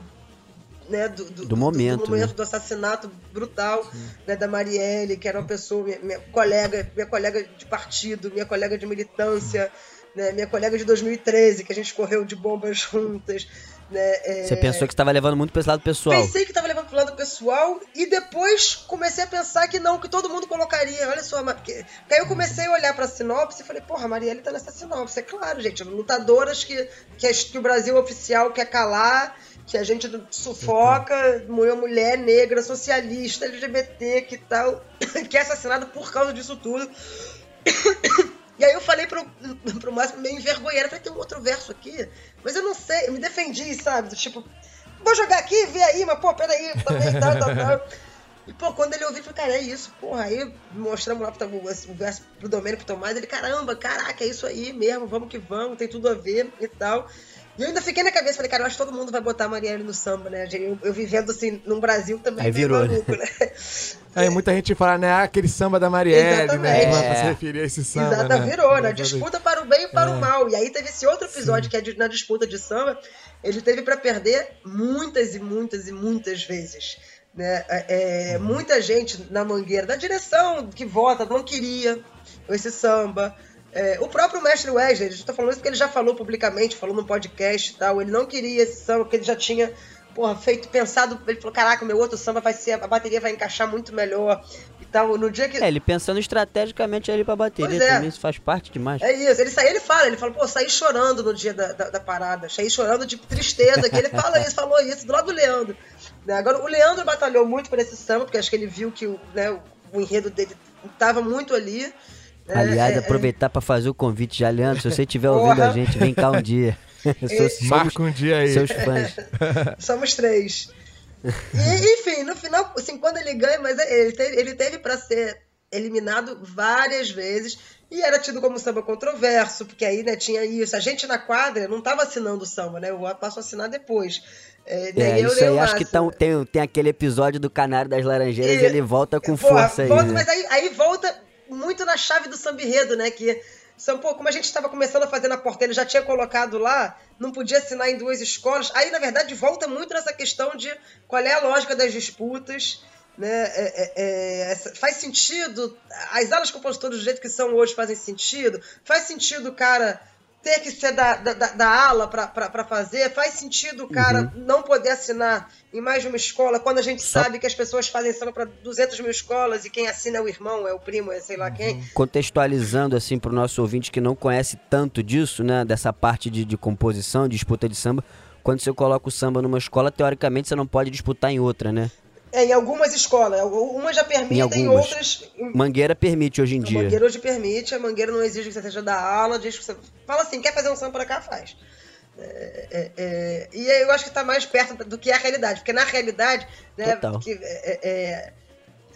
né, do, do, do, momento, do, momento né? do assassinato brutal né, da Marielle, que era uma pessoa, minha, minha, colega, minha colega de partido, minha colega de militância, né, minha colega de 2013, que a gente correu de bombas <laughs> juntas. Né, é... Você pensou que estava levando muito para esse lado pessoal? Pensei que estava levando para o lado pessoal e depois comecei a pensar que não, que todo mundo colocaria. Olha só, porque... aí eu comecei a olhar para a sinopse e falei, porra, a Marielle tá nessa sinopse. É claro, gente, lutadoras que, que, que o Brasil oficial quer calar, que a gente sufoca, mulher, mulher negra, socialista, LGBT, que tal, <coughs> que é assassinada por causa disso tudo. <coughs> E aí eu falei pro, <coughs> pro Márcio meio envergonhado, falei, tem um outro verso aqui, mas eu não sei, eu me defendi, sabe? Tipo, vou jogar aqui, vê aí, mas pô, peraí, também, tal, tal, tal. E, pô, quando ele ouviu, eu falei, cara, é isso, porra. Aí mostramos lá pro, o verso pro Domênico Tomás, ele, caramba, caraca, é isso aí mesmo, vamos que vamos, tem tudo a ver e tal. E eu ainda fiquei na cabeça, falei, cara, eu acho que todo mundo vai botar a Marielle no samba, né? Eu, eu vivendo assim, num Brasil também. Aí virou, maluco, né? <laughs> Aí muita gente fala, né? Ah, aquele samba da Marielle, Exatamente. né? É. Pra se referir a esse samba. Exato, né? virou, né? Disputa para o bem e para é. o mal. E aí teve esse outro episódio Sim. que é de, na disputa de samba. Ele teve para perder muitas e muitas e muitas vezes. Né? É, é, muita gente na mangueira da direção que vota não queria esse samba. É, o próprio mestre Wesley, a gente tá falando isso porque ele já falou publicamente, falou no podcast e tal, ele não queria esse samba, porque ele já tinha porra, feito, pensado, ele falou, caraca, meu outro samba vai ser, a bateria vai encaixar muito melhor e tal, no dia que... É, ele pensando estrategicamente ali pra bateria é. também, isso faz parte demais. É isso, ele sai, ele fala, ele fala, pô, saí chorando no dia da, da, da parada, saí chorando de tristeza, que ele fala isso, falou isso, do lado do Leandro. Né? Agora, o Leandro batalhou muito por esse samba, porque acho que ele viu que o, né, o, o enredo dele tava muito ali, Aliás, é, é, aproveitar para fazer o convite já, Leandro, se você estiver ouvindo a gente, vem cá um dia. <laughs> Sou, Marca um dia aí. Seus fãs. <laughs> Somos três. E, enfim, no final, assim, quando ele ganha, mas ele teve, ele teve para ser eliminado várias vezes e era tido como samba controverso, porque aí né, tinha isso. A gente na quadra não estava assinando o samba, né? Eu passo a assinar depois. É, é isso aí, acho que tão, tem, tem aquele episódio do Canário das Laranjeiras, e, ele volta com porra, força volta, aí. Né? Mas aí, aí volta muito na chave do samba enredo, né? Que são, pô, como a gente estava começando a fazer na porta, ele já tinha colocado lá, não podia assinar em duas escolas. Aí, na verdade, volta muito nessa questão de qual é a lógica das disputas. Né? É, é, é, faz sentido, as alas compositoras do jeito que são hoje fazem sentido. Faz sentido cara ter que ser da, da, da ala para fazer, faz sentido o cara uhum. não poder assinar em mais de uma escola, quando a gente Só... sabe que as pessoas fazem samba para 200 mil escolas e quem assina é o irmão, é o primo, é sei lá uhum. quem. Contextualizando assim para o nosso ouvinte que não conhece tanto disso, né, dessa parte de, de composição, disputa de samba, quando você coloca o samba numa escola, teoricamente você não pode disputar em outra, né? É, em algumas escolas. Umas já permitem, em outras. Mangueira permite hoje em dia. Mangueira hoje permite, a Mangueira não exige que você seja da aula, diz que você. Fala assim, quer fazer um samba pra cá, faz. É, é, é, e eu acho que está mais perto do que a realidade, porque na realidade, né, é, é,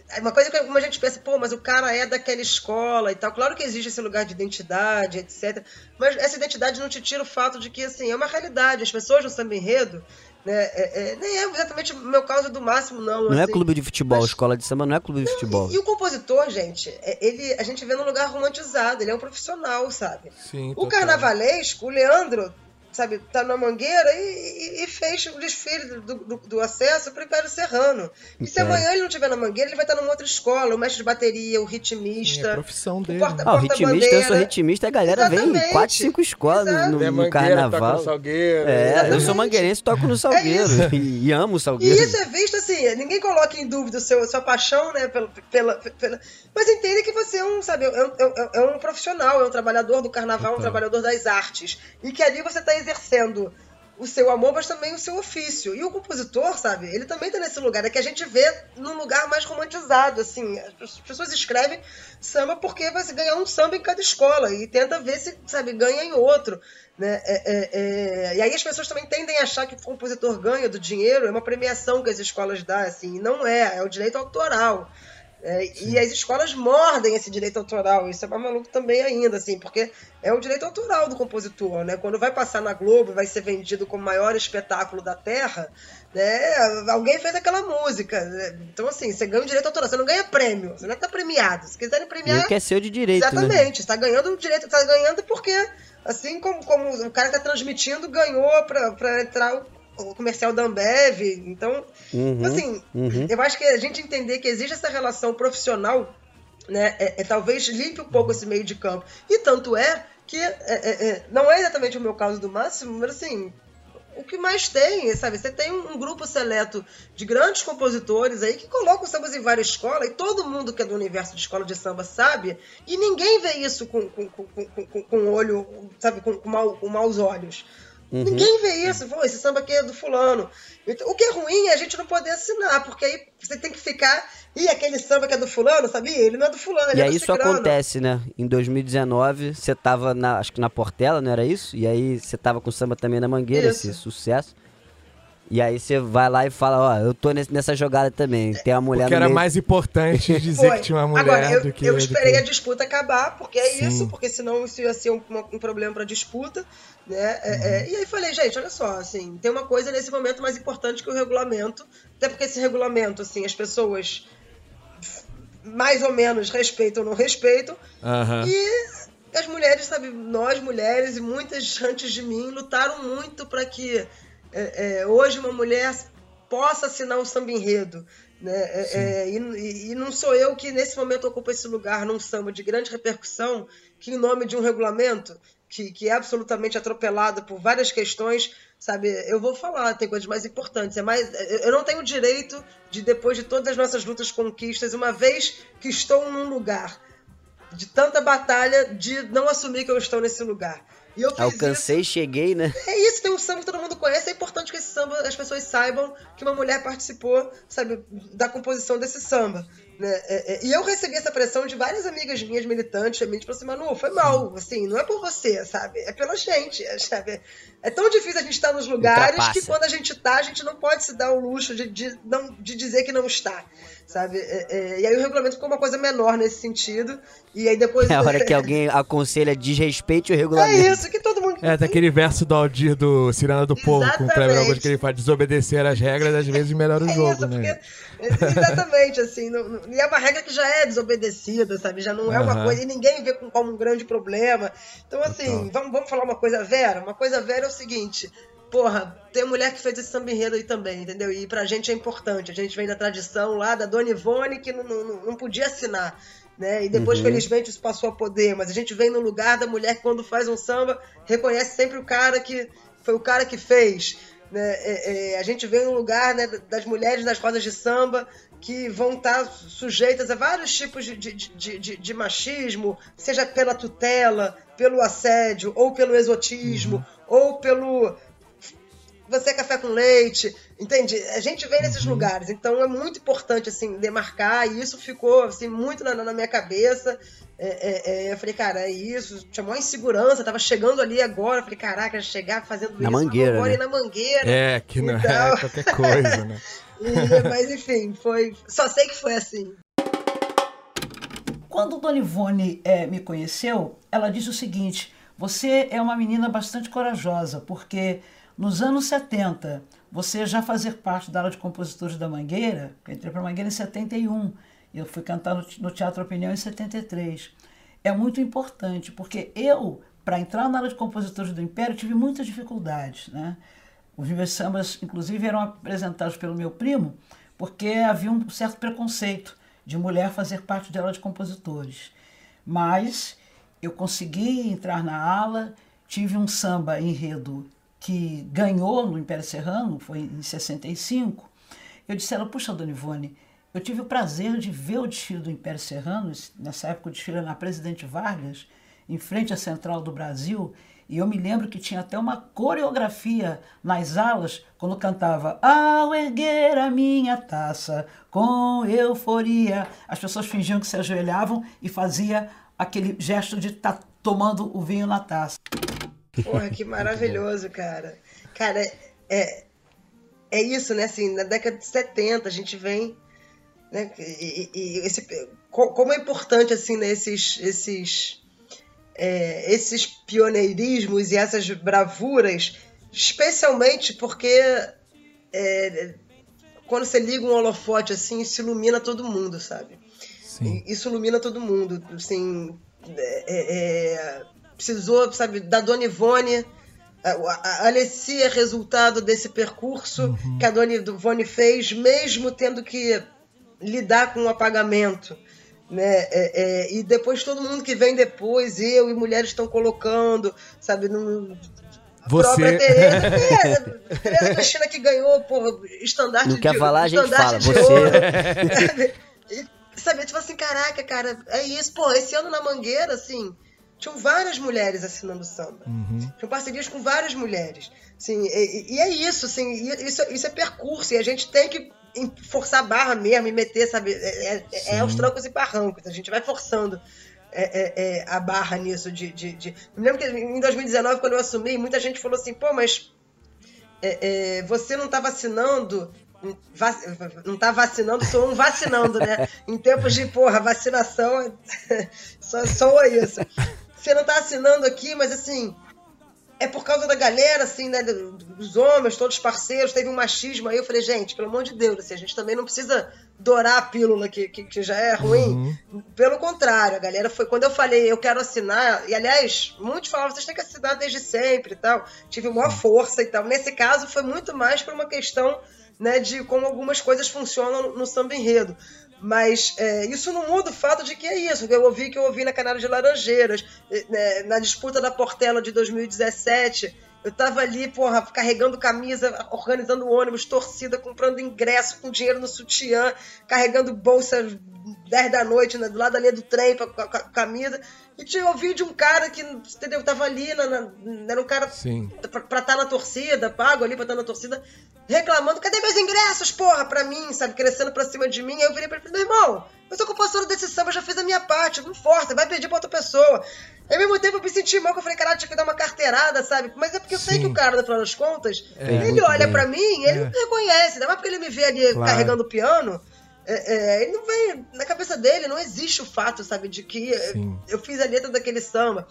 é, uma coisa que a gente pensa, pô, mas o cara é daquela escola e tal. Claro que existe esse lugar de identidade, etc. Mas essa identidade não te tira o fato de que, assim, é uma realidade. As pessoas no samba enredo, né? É, é, nem é exatamente o meu caso do máximo, não. Não é assim, é clube de futebol, mas... escola de samba não é clube de não, futebol. E, e, o compositor, gente, é, ele, a gente vê num lugar romantizado, ele é um profissional, sabe? Sim, o carnavalesco, o Leandro, sabe, tá na Mangueira e, e, e fez o desfile do, do, do acesso para o Império Serrano. E se amanhã ele não estiver na Mangueira, ele vai estar numa outra escola, o mestre de bateria, o ritmista. É a profissão dele. O, porta, ah, o ritmista, eu sou ritmista, a galera Exatamente. vem em 4, 5 escolas Exato. no, no, no carnaval. Salgueiro. É, Exatamente. eu sou mangueirense e toco no é Salgueiro. É e, e, amo o Salgueiro. E isso é visto assim, ninguém coloca em dúvida o seu, sua paixão, né, pela, pela, pela... Mas entenda que você é um, sabe, é um, é um profissional, é um trabalhador do carnaval, então. um trabalhador das artes. E que ali você está exercendo o seu amor, mas também o seu ofício. E o compositor, sabe, ele também tá nesse lugar, é que a gente vê num lugar mais romantizado, assim. As pessoas escrevem samba porque vai ganhar um samba em cada escola e tenta ver se, sabe, ganha em outro. Né? É, é, é... E aí as pessoas também tendem a achar que o compositor ganha do dinheiro, é uma premiação que as escolas dão, assim, e não é, é o direito autoral. É, e as escolas mordem esse direito autoral. Isso é mais maluco também ainda, assim, porque é o direito autoral do compositor, né? Quando vai passar na Globo vai ser vendido como o maior espetáculo da Terra, né? Alguém fez aquela música. Né? Então, assim, você ganha o direito autoral, você não ganha prêmio, você não está premiado. Se quiserem premiar. E que é seu de direito. Né? Exatamente, né? está ganhando o direito, está ganhando porque, assim como, como o cara que está transmitindo ganhou para entrar o comercial da Ambev. Então, uhum, assim, uhum. eu acho que a gente entender que existe essa relação profissional, né, é, é, talvez limpe um pouco esse meio de campo. E tanto é que é, é, é não é exatamente o meu caso do Máximo, mas assim, o que mais tem, sabe? Você tem um, grupo seleto de grandes compositores aí que colocam sambas em várias escolas e todo mundo que é do universo de escola de samba sabe e ninguém vê isso com, com, com, com, com olho, sabe, com, com, mal, com maus olhos. Uhum. Ninguém vê isso. Pô, esse samba aqui é do fulano. Então, o que é ruim é a gente não poder assinar, porque aí você tem que ficar. E aquele samba que é do fulano, sabia? Ele não é do fulano, ele e é aí isso acontece, né? Em 2019, você tava na, acho que na Portela, não era isso? E aí você tava com samba também na Mangueira, isso. esse sucesso. E aí você vai lá e fala, ó, eu tô nessa jogada também. Tem uma mulher porque no era mais importante <laughs> dizer que tinha uma mulher Agora, eu, do que... Eu esperei que... a disputa acabar, porque é Sim. isso, porque senão isso ia ser um, um problema pra disputa. Né? É, uhum. É, e aí falei, gente, olha só, assim, tem uma coisa nesse momento mais importante que o regulamento, até porque esse regulamento, assim, as pessoas mais ou menos respeitam ou não respeitam, uhum. e as mulheres, sabe, nós mulheres e muitas antes de mim lutaram muito para que é, é, hoje uma mulher possa assinar um samba enredo. Né? É, é, e, e, não sou eu que nesse momento ocupo esse lugar num samba de grande repercussão, que em nome de um regulamento que, que é absolutamente atropelado por várias questões, sabe? Eu vou falar, tem coisas mais importantes. É mais, eu não tenho o direito de, depois de todas as nossas lutas, conquistas, uma vez que estou num lugar de tanta batalha, de não assumir que eu estou nesse lugar. Alcancei, isso. cheguei, né? É isso, tem um samba que todo mundo conhece. É importante que esse samba as pessoas saibam que uma mulher participou, sabe, da composição desse samba. Né? É, é, e eu recebi essa pressão de várias amigas minhas militantes, também, tipo assim, Manu, foi mal, assim, não é por você, sabe? É pela gente, <laughs> sabe? É tão difícil a gente estar nos lugares Ultrapassa. que quando a gente está, a gente não pode se dar o luxo de, de, não, de dizer que não está sabe? É, é, e aí o regulamento ficou uma coisa menor nesse sentido. E aí depois. <laughs> É a hora que <laughs> alguém aconselha desrespeite o regulamento. É isso, que todo mundo. É, daquele verso do Aldir do Cirana do Povo, com o Kleber Augusto, que ele faz desobedecer as regras, às vezes melhora o é jogo, isso, né? Porque, exatamente, assim. Não, não, e é uma regra que já é desobedecida, sabe? Já não é uma coisa. E ninguém vê como um grande problema. Então, assim, vamos, vamos falar uma coisa vera? Uma coisa vera é o seguinte porra, tem mulher que fez esse samba enredo aí também, entendeu? E pra gente é importante. A gente vem da tradição lá da Dona Ivone que não, não, não podia assinar. Né? E depois, uhum. felizmente, isso passou a poder. Mas a gente vem no lugar da mulher que, quando faz um samba, reconhece sempre o cara que foi o cara que fez. Né? É, é, a gente vem no lugar né, das mulheres das rodas de samba que vão estar sujeitas a vários tipos de, de, de, de, de machismo, seja pela tutela, pelo assédio, ou pelo exotismo, uhum. ou pelo você é café com leite, entende? A gente vem nesses uhum. lugares, então é muito importante, assim, demarcar, e isso ficou, assim, muito na, na minha cabeça. É, é, é, eu falei, cara, é isso, tinha maior insegurança, tava chegando ali agora, eu falei, caraca, chegar fazendo na isso, mangueira, agora né? na mangueira. É, que não é então... é qualquer coisa, né? <laughs> e, mas enfim, foi, só sei que foi assim. Quando Dona Ivone é, me conheceu, ela disse o seguinte, você é uma menina bastante corajosa, porque nos anos 70, você já fazer parte da aula de compositores da Mangueira, eu entrei para a Mangueira em 71, eu fui cantar no, Teatro Opinião em 73. É muito importante, porque eu, para entrar na aula de compositores do Império, tive muitas dificuldades. Né? Os meus sambas, inclusive, eram apresentados pelo meu primo, porque havia um certo preconceito de mulher fazer parte da aula de compositores. Mas eu consegui entrar na ala, tive um samba enredo que ganhou no Império Serrano, foi em 65, eu disse a ela, puxa, Dona Ivone, eu tive o prazer de ver o desfile do Império Serrano, nessa época o desfile na Presidente Vargas, em frente à Central do Brasil, e eu me lembro que tinha até uma coreografia nas alas, quando cantava Ao erguer a minha taça com euforia, as pessoas fingiam que se ajoelhavam e fazia aquele gesto de estar tá tomando o vinho na taça. Porra, que <laughs> maravilhoso, cara. Cara, é, é isso, né? Assim, na década de 70 a gente vem. Né? E, e esse, como é importante, assim, né? esses, esses, é, esses pioneirismos e essas bravuras, especialmente porque é, quando você liga um holofote assim, isso ilumina todo mundo, sabe? Sim. Isso ilumina todo mundo. Assim, é, é precisou, sabe, da Dona Ivone. A Alessia é resultado desse percurso uhum. que a Dona Ivone fez, mesmo tendo que lidar com o apagamento. Né? É, é, e depois todo mundo que vem depois, eu e mulheres estão colocando, sabe, num, você... própria Tereza, <laughs> é, Tereza Cristina que ganhou, porra, estandarte Não quer de, falar, a gente fala, você. Ouro, <laughs> e, sabe, tipo assim, caraca, cara, é isso, pô, esse ano na Mangueira, assim, tinham várias mulheres assinando samba. Uhum. Tinham parcerias com várias mulheres. Assim, e, e, é isso, assim, isso, isso é percurso, e a gente tem que forçar a barra mesmo e meter, sabe? É, é, é aos trancos e barrancos, a gente vai forçando. É, é, é, a barra nisso de, de, de, Me lembro que em 2019, quando eu assumi, muita gente falou assim, pô, mas é, você não está vacinando Vac... não tá vacinando, sou um vacinando, né? <laughs> em tempos de, porra, vacinação, <laughs> só soa isso você não tá assinando aqui, mas assim, é por causa da galera, assim, né? Dos homens, todos parceiros, teve um machismo aí. Eu falei, gente, pelo amor de Deus, assim, a gente também não precisa dourar a pílula que, que, que já é ruim. Uhum. Pelo contrário, a galera foi. Quando eu falei, eu quero assinar, e aliás, muitos falavam, vocês têm que assinar desde sempre e tal. Tive maior força e tal. Nesse caso, foi muito mais por uma questão né, de como algumas coisas funcionam no samba enredo. Mas é, isso não muda o fato de que é isso. Que eu ouvi que eu ouvi na Canário de Laranjeiras, né, na disputa da Portela de 2017. Eu tava ali, porra, carregando camisa, organizando ônibus, torcida, comprando ingresso com dinheiro no sutiã, carregando bolsa 10 da noite né, do lado ali do trem com a camisa. E tinha ouvido de um cara que, entendeu, tava ali, na, na, era um cara Sim. pra estar tá na torcida, pago ali pra estar tá na torcida, reclamando, cadê meus ingressos, porra, pra mim, sabe, crescendo pra cima de mim. Aí eu virei pra ele, meu irmão, eu sou compositor desse samba, já fiz a minha parte, não força, vai pedir pra outra pessoa. E ao mesmo tempo eu me senti mal, que eu falei, caralho, tinha que dar uma carteirada, sabe? Mas é porque eu Sim. sei que o cara, no final das contas, é, ele olha bem. pra mim, ele é. me reconhece, não é porque ele me vê ali claro. carregando o piano é, é, ele não vem. Na cabeça dele não existe o fato, sabe, de que Sim. eu fiz a letra daquele samba.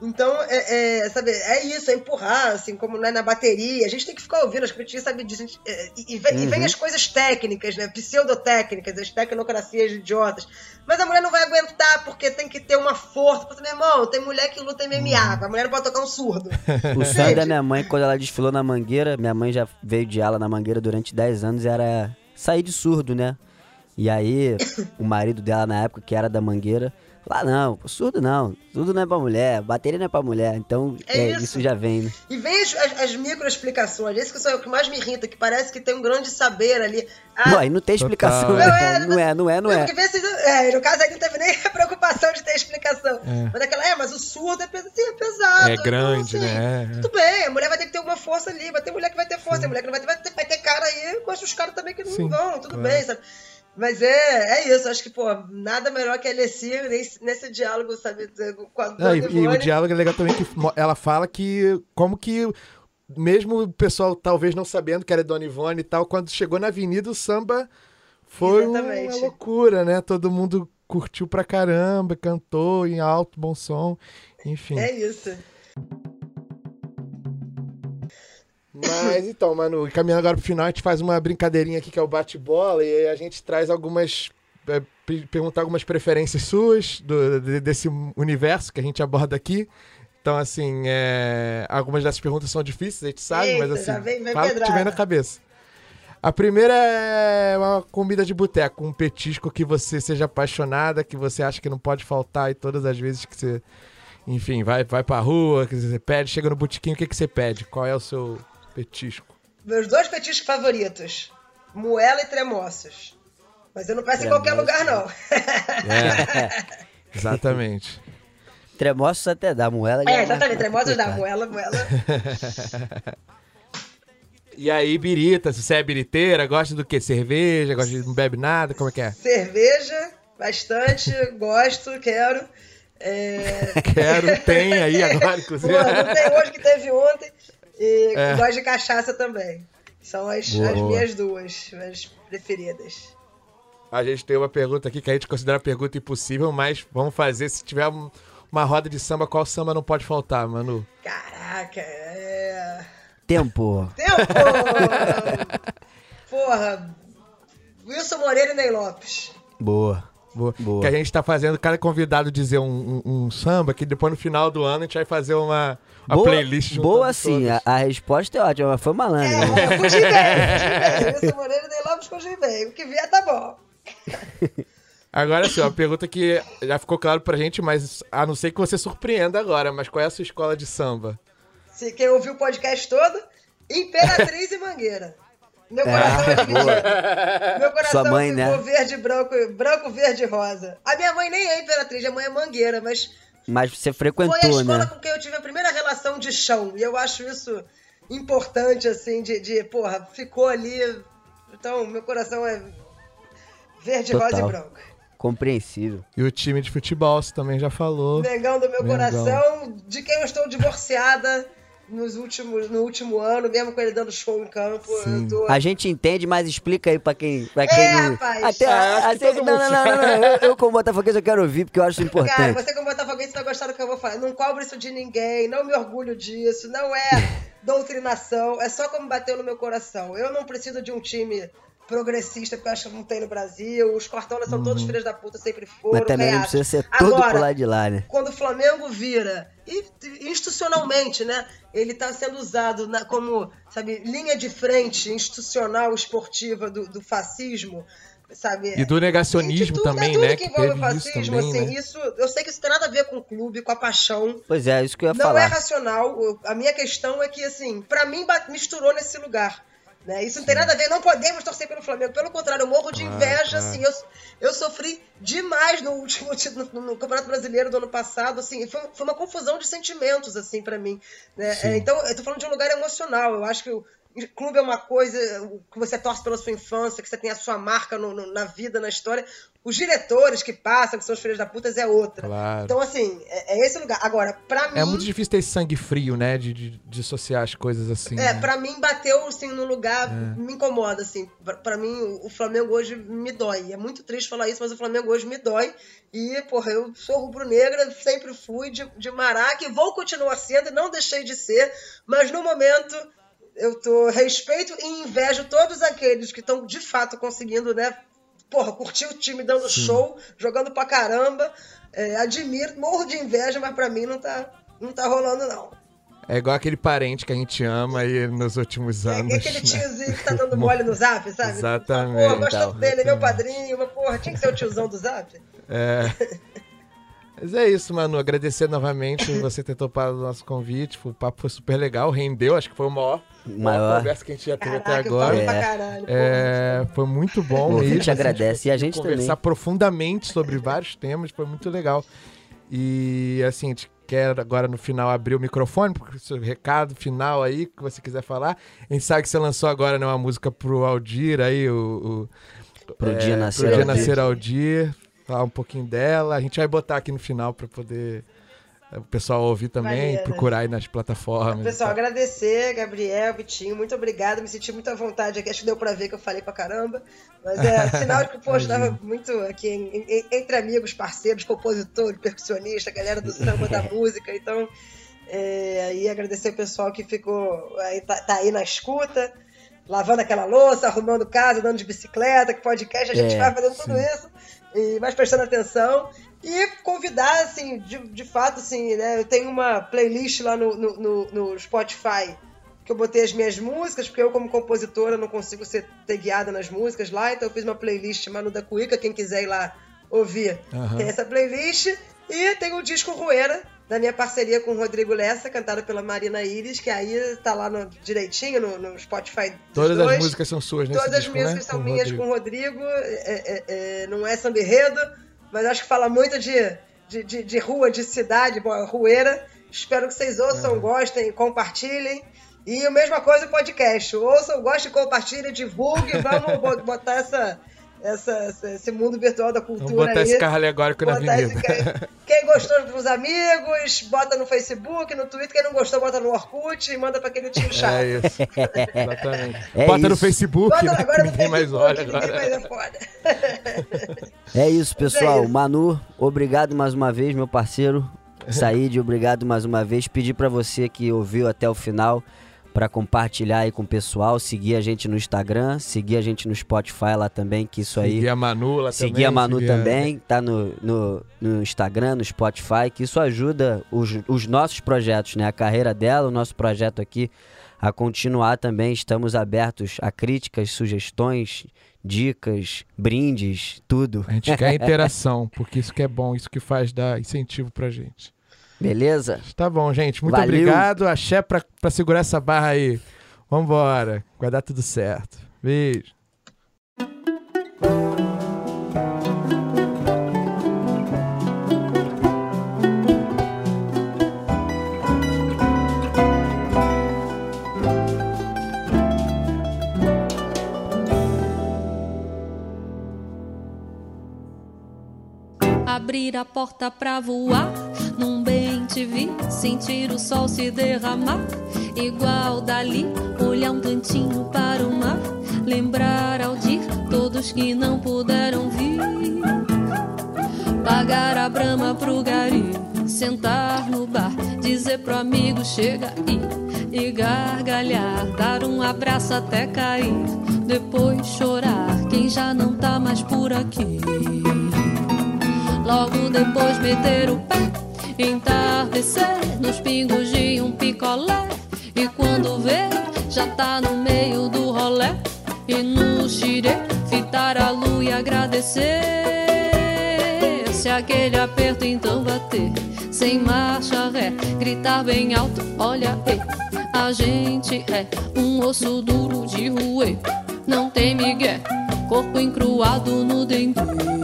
Então, é, é, sabe, é isso, é empurrar, assim, como né, na bateria. A gente tem que ficar ouvindo, as críticas, sabe, disso. É, e, vem, uhum. e vem as coisas técnicas, né, pseudotécnicas, as tecnocracias idiotas. Mas a mulher não vai aguentar, porque tem que ter uma força. Meu irmão, tem mulher que luta MMA, uhum. a mulher não pode tocar um surdo. <laughs> O sonho da minha mãe, quando ela desfilou na Mangueira, minha mãe já veio de ala na Mangueira durante 10 anos, era sair de surdo, né? E aí, o marido dela na época, que era da Mangueira, lá ah, não, surdo não, surdo não é pra mulher, bateria não é pra mulher, então é é, isso. isso. já vem, né? E vem as, as, as micro explicações, esse que é o que mais me irrita, que parece que tem um grande saber ali. Ah, não, aí não tem explicação, não, é, não, é, não é, não é. Porque é, no caso aí não teve nem <laughs> a preocupação de ter explicação. É. Mas aquela, é, mas o surdo é, pesado, sim, é pesado. É grande, então, assim, né? Tudo bem, a mulher vai ter que ter alguma força ali, vai ter mulher que vai ter força, sim. a mulher que não vai ter, vai ter, vai ter cara aí, com os caras também que não sim, vão, tudo claro. bem, sabe? Mas é, é isso, acho que, pô, nada melhor que a Alessi nesse, nesse diálogo, sabe, com a Dona e, e o diálogo é legal também que ela fala que, como que, mesmo o pessoal talvez não sabendo que era Dona Ivone e tal, quando chegou na avenida o samba foi Exatamente. uma loucura, né? Todo mundo curtiu pra caramba, cantou em alto, bom som, enfim. É isso. Mas então, mano, caminhando agora pro final, a gente faz uma brincadeirinha aqui que é o bate-bola e a gente traz algumas. É, perguntar algumas preferências suas do, desse universo que a gente aborda aqui. Então, assim, é, algumas dessas perguntas são difíceis, a gente sabe, Eita, mas assim, vem, vem fala o que tiver na cabeça. A primeira é uma comida de boteco, um petisco que você seja apaixonada, que você acha que não pode faltar e todas as vezes que você, enfim, vai, vai pra rua, que você pede, chega no botequinho, o que, que você pede? Qual é o seu Petisco. Meus dois petiscos favoritos: moela e tremoços. Mas eu não peço em qualquer lugar, não. É, <laughs> exatamente. Tremoços até dá, moela. É, exatamente, tremoços dá, moela, moela. <laughs> E aí, birita, se você é biriteira, gosta do que? Cerveja, gosta de não bebe nada, como é que é? Cerveja, bastante, gosto, quero. É... <laughs> Quero, tem aí agora, inclusive. Pô, não tem hoje que teve ontem. E é. gosto de cachaça também. São as, as minhas duas, as preferidas. A gente tem uma pergunta aqui que a gente considera pergunta impossível, mas vamos fazer. Se tiver uma roda de samba, qual samba não pode faltar, Manu? Caraca, é. Tempo! Tempo! <laughs> Porra! Wilson Moreira e Ney Lopes. Boa. Boa. Boa. Que a gente tá fazendo cada convidado dizer um, um, um, samba, que depois no final do ano a gente vai fazer uma, uma boa, playlist. Boa sim, a, a, resposta é ótima, mas foi malandro. É, né? fugi bem, fugi bem. Wilson Moreira e Lopes, fugi bem. O que vier tá bom. <laughs> Agora sim, uma pergunta que já ficou claro pra gente, mas a não ser que você surpreenda agora, mas qual é a sua escola de samba? Se quem ouviu o podcast todo, Imperatriz e Mangueira. Meu é, coração é, é dividido. <laughs> Meu coração Sua mãe, ficou né? verde, branco, branco, verde e rosa. A minha mãe nem é imperatriz, a mãe é mangueira, mas. Mas você frequentou, Foi a escola né? com quem eu tive a primeira relação de chão. E eu acho isso importante, assim, de, de porra, ficou ali. Então, meu coração é verde, Total. rosa e branco. Compreensível. E o time de futebol, você também já falou. Negão do meu Mengão. coração, de quem eu estou divorciada nos últimos, no último ano, mesmo com ele dando show em campo. Tô... A gente entende, mas explica aí pra quem. Pra quem é, não... rapaz. Até, ah, até... Não, não, não, não, não, Eu, eu, como botafoguense, eu quero ouvir, porque eu acho importante. Cara, você como botafoguense vai gostar do que eu vou falar. Não cobro isso de ninguém, não me orgulho disso, não é <laughs> doutrinação, é só como bateu no meu coração. Eu não preciso de um time progressista, porque eu acho que não tem no Brasil. Os Cortolas são uhum. todos filhos da puta, sempre foram. Mas também não precisa ser todo Agora, pro lado de lá, né? Quando o Flamengo vira, e institucionalmente, né? Ele está sendo usado na, como, sabe, linha de frente institucional, esportiva do, do fascismo sabe? E do negacionismo tudo, também, é tudo né? que envolve o fascismo, isso também, assim, né? isso, eu sei que isso tem nada a ver com o clube, com a paixão. Pois é, isso que eu ia não falar. Não é racional. A minha questão é que, assim, para mim misturou nesse lugar. Né? Isso não tem nada a ver, não podemos torcer pelo Flamengo. Pelo contrário, eu morro de inveja. Assim, eu, eu sofri demais no último <laughs> no, no, Campeonato Brasileiro do ano passado. Assim, foi, foi uma confusão de sentimentos assim para mim. Né? É, então, eu tô falando de um lugar emocional. Eu acho que o, clube é uma coisa que você torce pela sua infância, que você tem a sua marca no, no, na vida, na história. Os diretores que passam, que são os filhos da puta, é outra. Claro. Então, assim, é, é, esse lugar. Agora, pra é mim. É muito difícil ter sangue frio, né? De, de dissociar as coisas assim. É, né? pra mim bateu, assim, no lugar, é. me incomoda, assim. Pra, pra, mim, o Flamengo hoje me dói. É muito triste falar isso, mas o Flamengo hoje me dói. E, porra, eu sou rubro-negra, sempre fui de, de Maraca e vou continuar sendo, não deixei de ser, mas no momento eu tô respeito e invejo todos aqueles que estão de fato conseguindo, né, porra, curtir o time dando Sim. show, jogando pra caramba. É, admiro, morro de inveja, mas pra mim não tá, não tá rolando, não. É igual aquele parente que a gente ama e nos últimos anos. É aquele né? tiozinho que tá dando <laughs> mole no zap, sabe? Exatamente. Porra, gosto então, dele, é meu padrinho, porra, tinha que ser o tiozão do zap. É. <laughs> Mas é isso, mano. Agradecer novamente <laughs> você ter topado o nosso convite. O papo foi super legal, rendeu, acho que foi o maior, maior. conversa que a gente já teve Caraca, até agora. É. Caralho, é, foi muito bom. A gente agradece e a gente conversar também. profundamente sobre vários temas, foi muito legal. E assim, a gente quer agora no final abrir o microfone, porque o seu recado final aí que você quiser falar. A gente sabe que você lançou agora né, uma música pro Aldir aí, o. o pro é, dia nascer, pro dia nascer Aldir falar um pouquinho dela. A gente vai botar aqui no final para poder eh, o pessoal ouvir também, Valeu, procurar aí nas plataformas. Pessoal, agradecer, Gabriel, Vitinho, muito obrigado. Me senti muito à vontade aqui. Acho que deu pra ver que eu falei pra caramba. Mas é <laughs> sinal de que, poxa, tava muito aqui em, em, entre amigos, parceiros, compositor, percussionista, galera do samba, da <laughs> música. Então, é, e agradecer o pessoal que ficou aí, tá, tá aí na escuta lavando aquela louça, arrumando casa, andando de bicicleta, que podcast a gente é, vai fazendo sim. tudo isso e mais prestando atenção. E convidar, assim, de, de fato, assim, né? Eu tenho uma playlist lá no, no, no, no Spotify que eu botei as minhas músicas, porque eu, como compositora, não consigo ser guiada nas músicas lá, então eu fiz uma playlist Manu da Cuica, quem quiser ir lá ouvir. Uhum. Tem essa playlist. E tem o disco Rueira, da minha parceria com o Rodrigo Lessa, cantado pela Marina Iris, que aí tá lá no, direitinho no, no Spotify. Todas dois. as músicas são suas, né? Todas as músicas né? são com minhas Rodrigo. com o Rodrigo. É, é, é, não é samba enredo, mas acho que fala muito de, de, de, de rua, de cidade, bom, rueira. Espero que vocês ouçam, gostem, compartilhem. E a mesma coisa o podcast. Ouçam, gostem, compartilhem, divulguem. Vamos botar essa essa, esse mundo virtual da cultura. Vamos botar aí, esse carro alegórico na avenida. Esse, quem gostou pros amigos, bota no Facebook, no Twitter. Quem não gostou, bota no Orkut e manda pra aquele tio chato. É isso. Exatamente. É bota isso. no Facebook, bota, né, agora ninguém mais olha agora. Mais é, foda. é isso, pessoal. É isso. Manu, obrigado mais uma vez, meu parceiro. Saíde, obrigado mais uma vez. Pedir para você que ouviu até o final para compartilhar aí com o pessoal, seguir a gente no Instagram, seguir a gente no Spotify lá também, que isso aí. Seguir a Manu lá seguir também. A Manu seguir também, a... tá no, no, no, Instagram, no Spotify, que isso ajuda os, os nossos projetos, né? A carreira dela, o nosso projeto aqui a continuar também. Estamos abertos a críticas, sugestões, dicas, brindes, tudo. A gente quer <laughs> interação, porque isso que é bom, isso que faz dar incentivo pra gente. Beleza? Tá bom, gente. Muito Valeu. obrigado. Axé pra, pra segurar essa barra aí. Vambora. Vai dar tudo certo. Beijo. Abrir a porta pra voar num bem te vi, sentir o sol se derramar. Igual dali, olhar um tantinho para o mar. Lembrar ao dir todos que não puderam vir. Pagar a brama pro gari sentar no bar, dizer pro amigo chega aí e gargalhar, dar um abraço até cair, depois chorar quem já não tá mais por aqui. Logo depois meter o pé, entardecer nos pingos de um picolé. E quando vê já tá no meio do rolê e no xirê fitar a lua e agradecer. Se aquele aperto então bater sem marcha ré, gritar bem alto, olha ei, a gente é um osso duro de ruê, não tem migué, corpo encruado no dengue.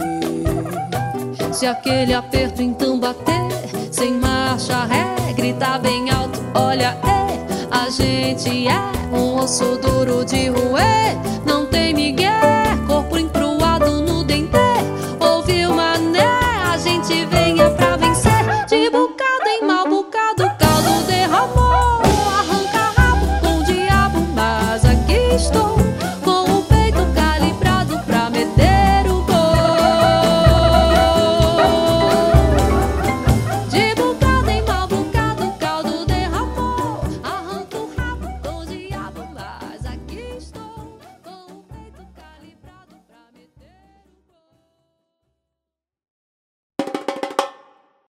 Se aquele aperto então bater? Sem marcha ré, gritar bem alto, olha ei, a gente é um osso duro de ruê, não tem migué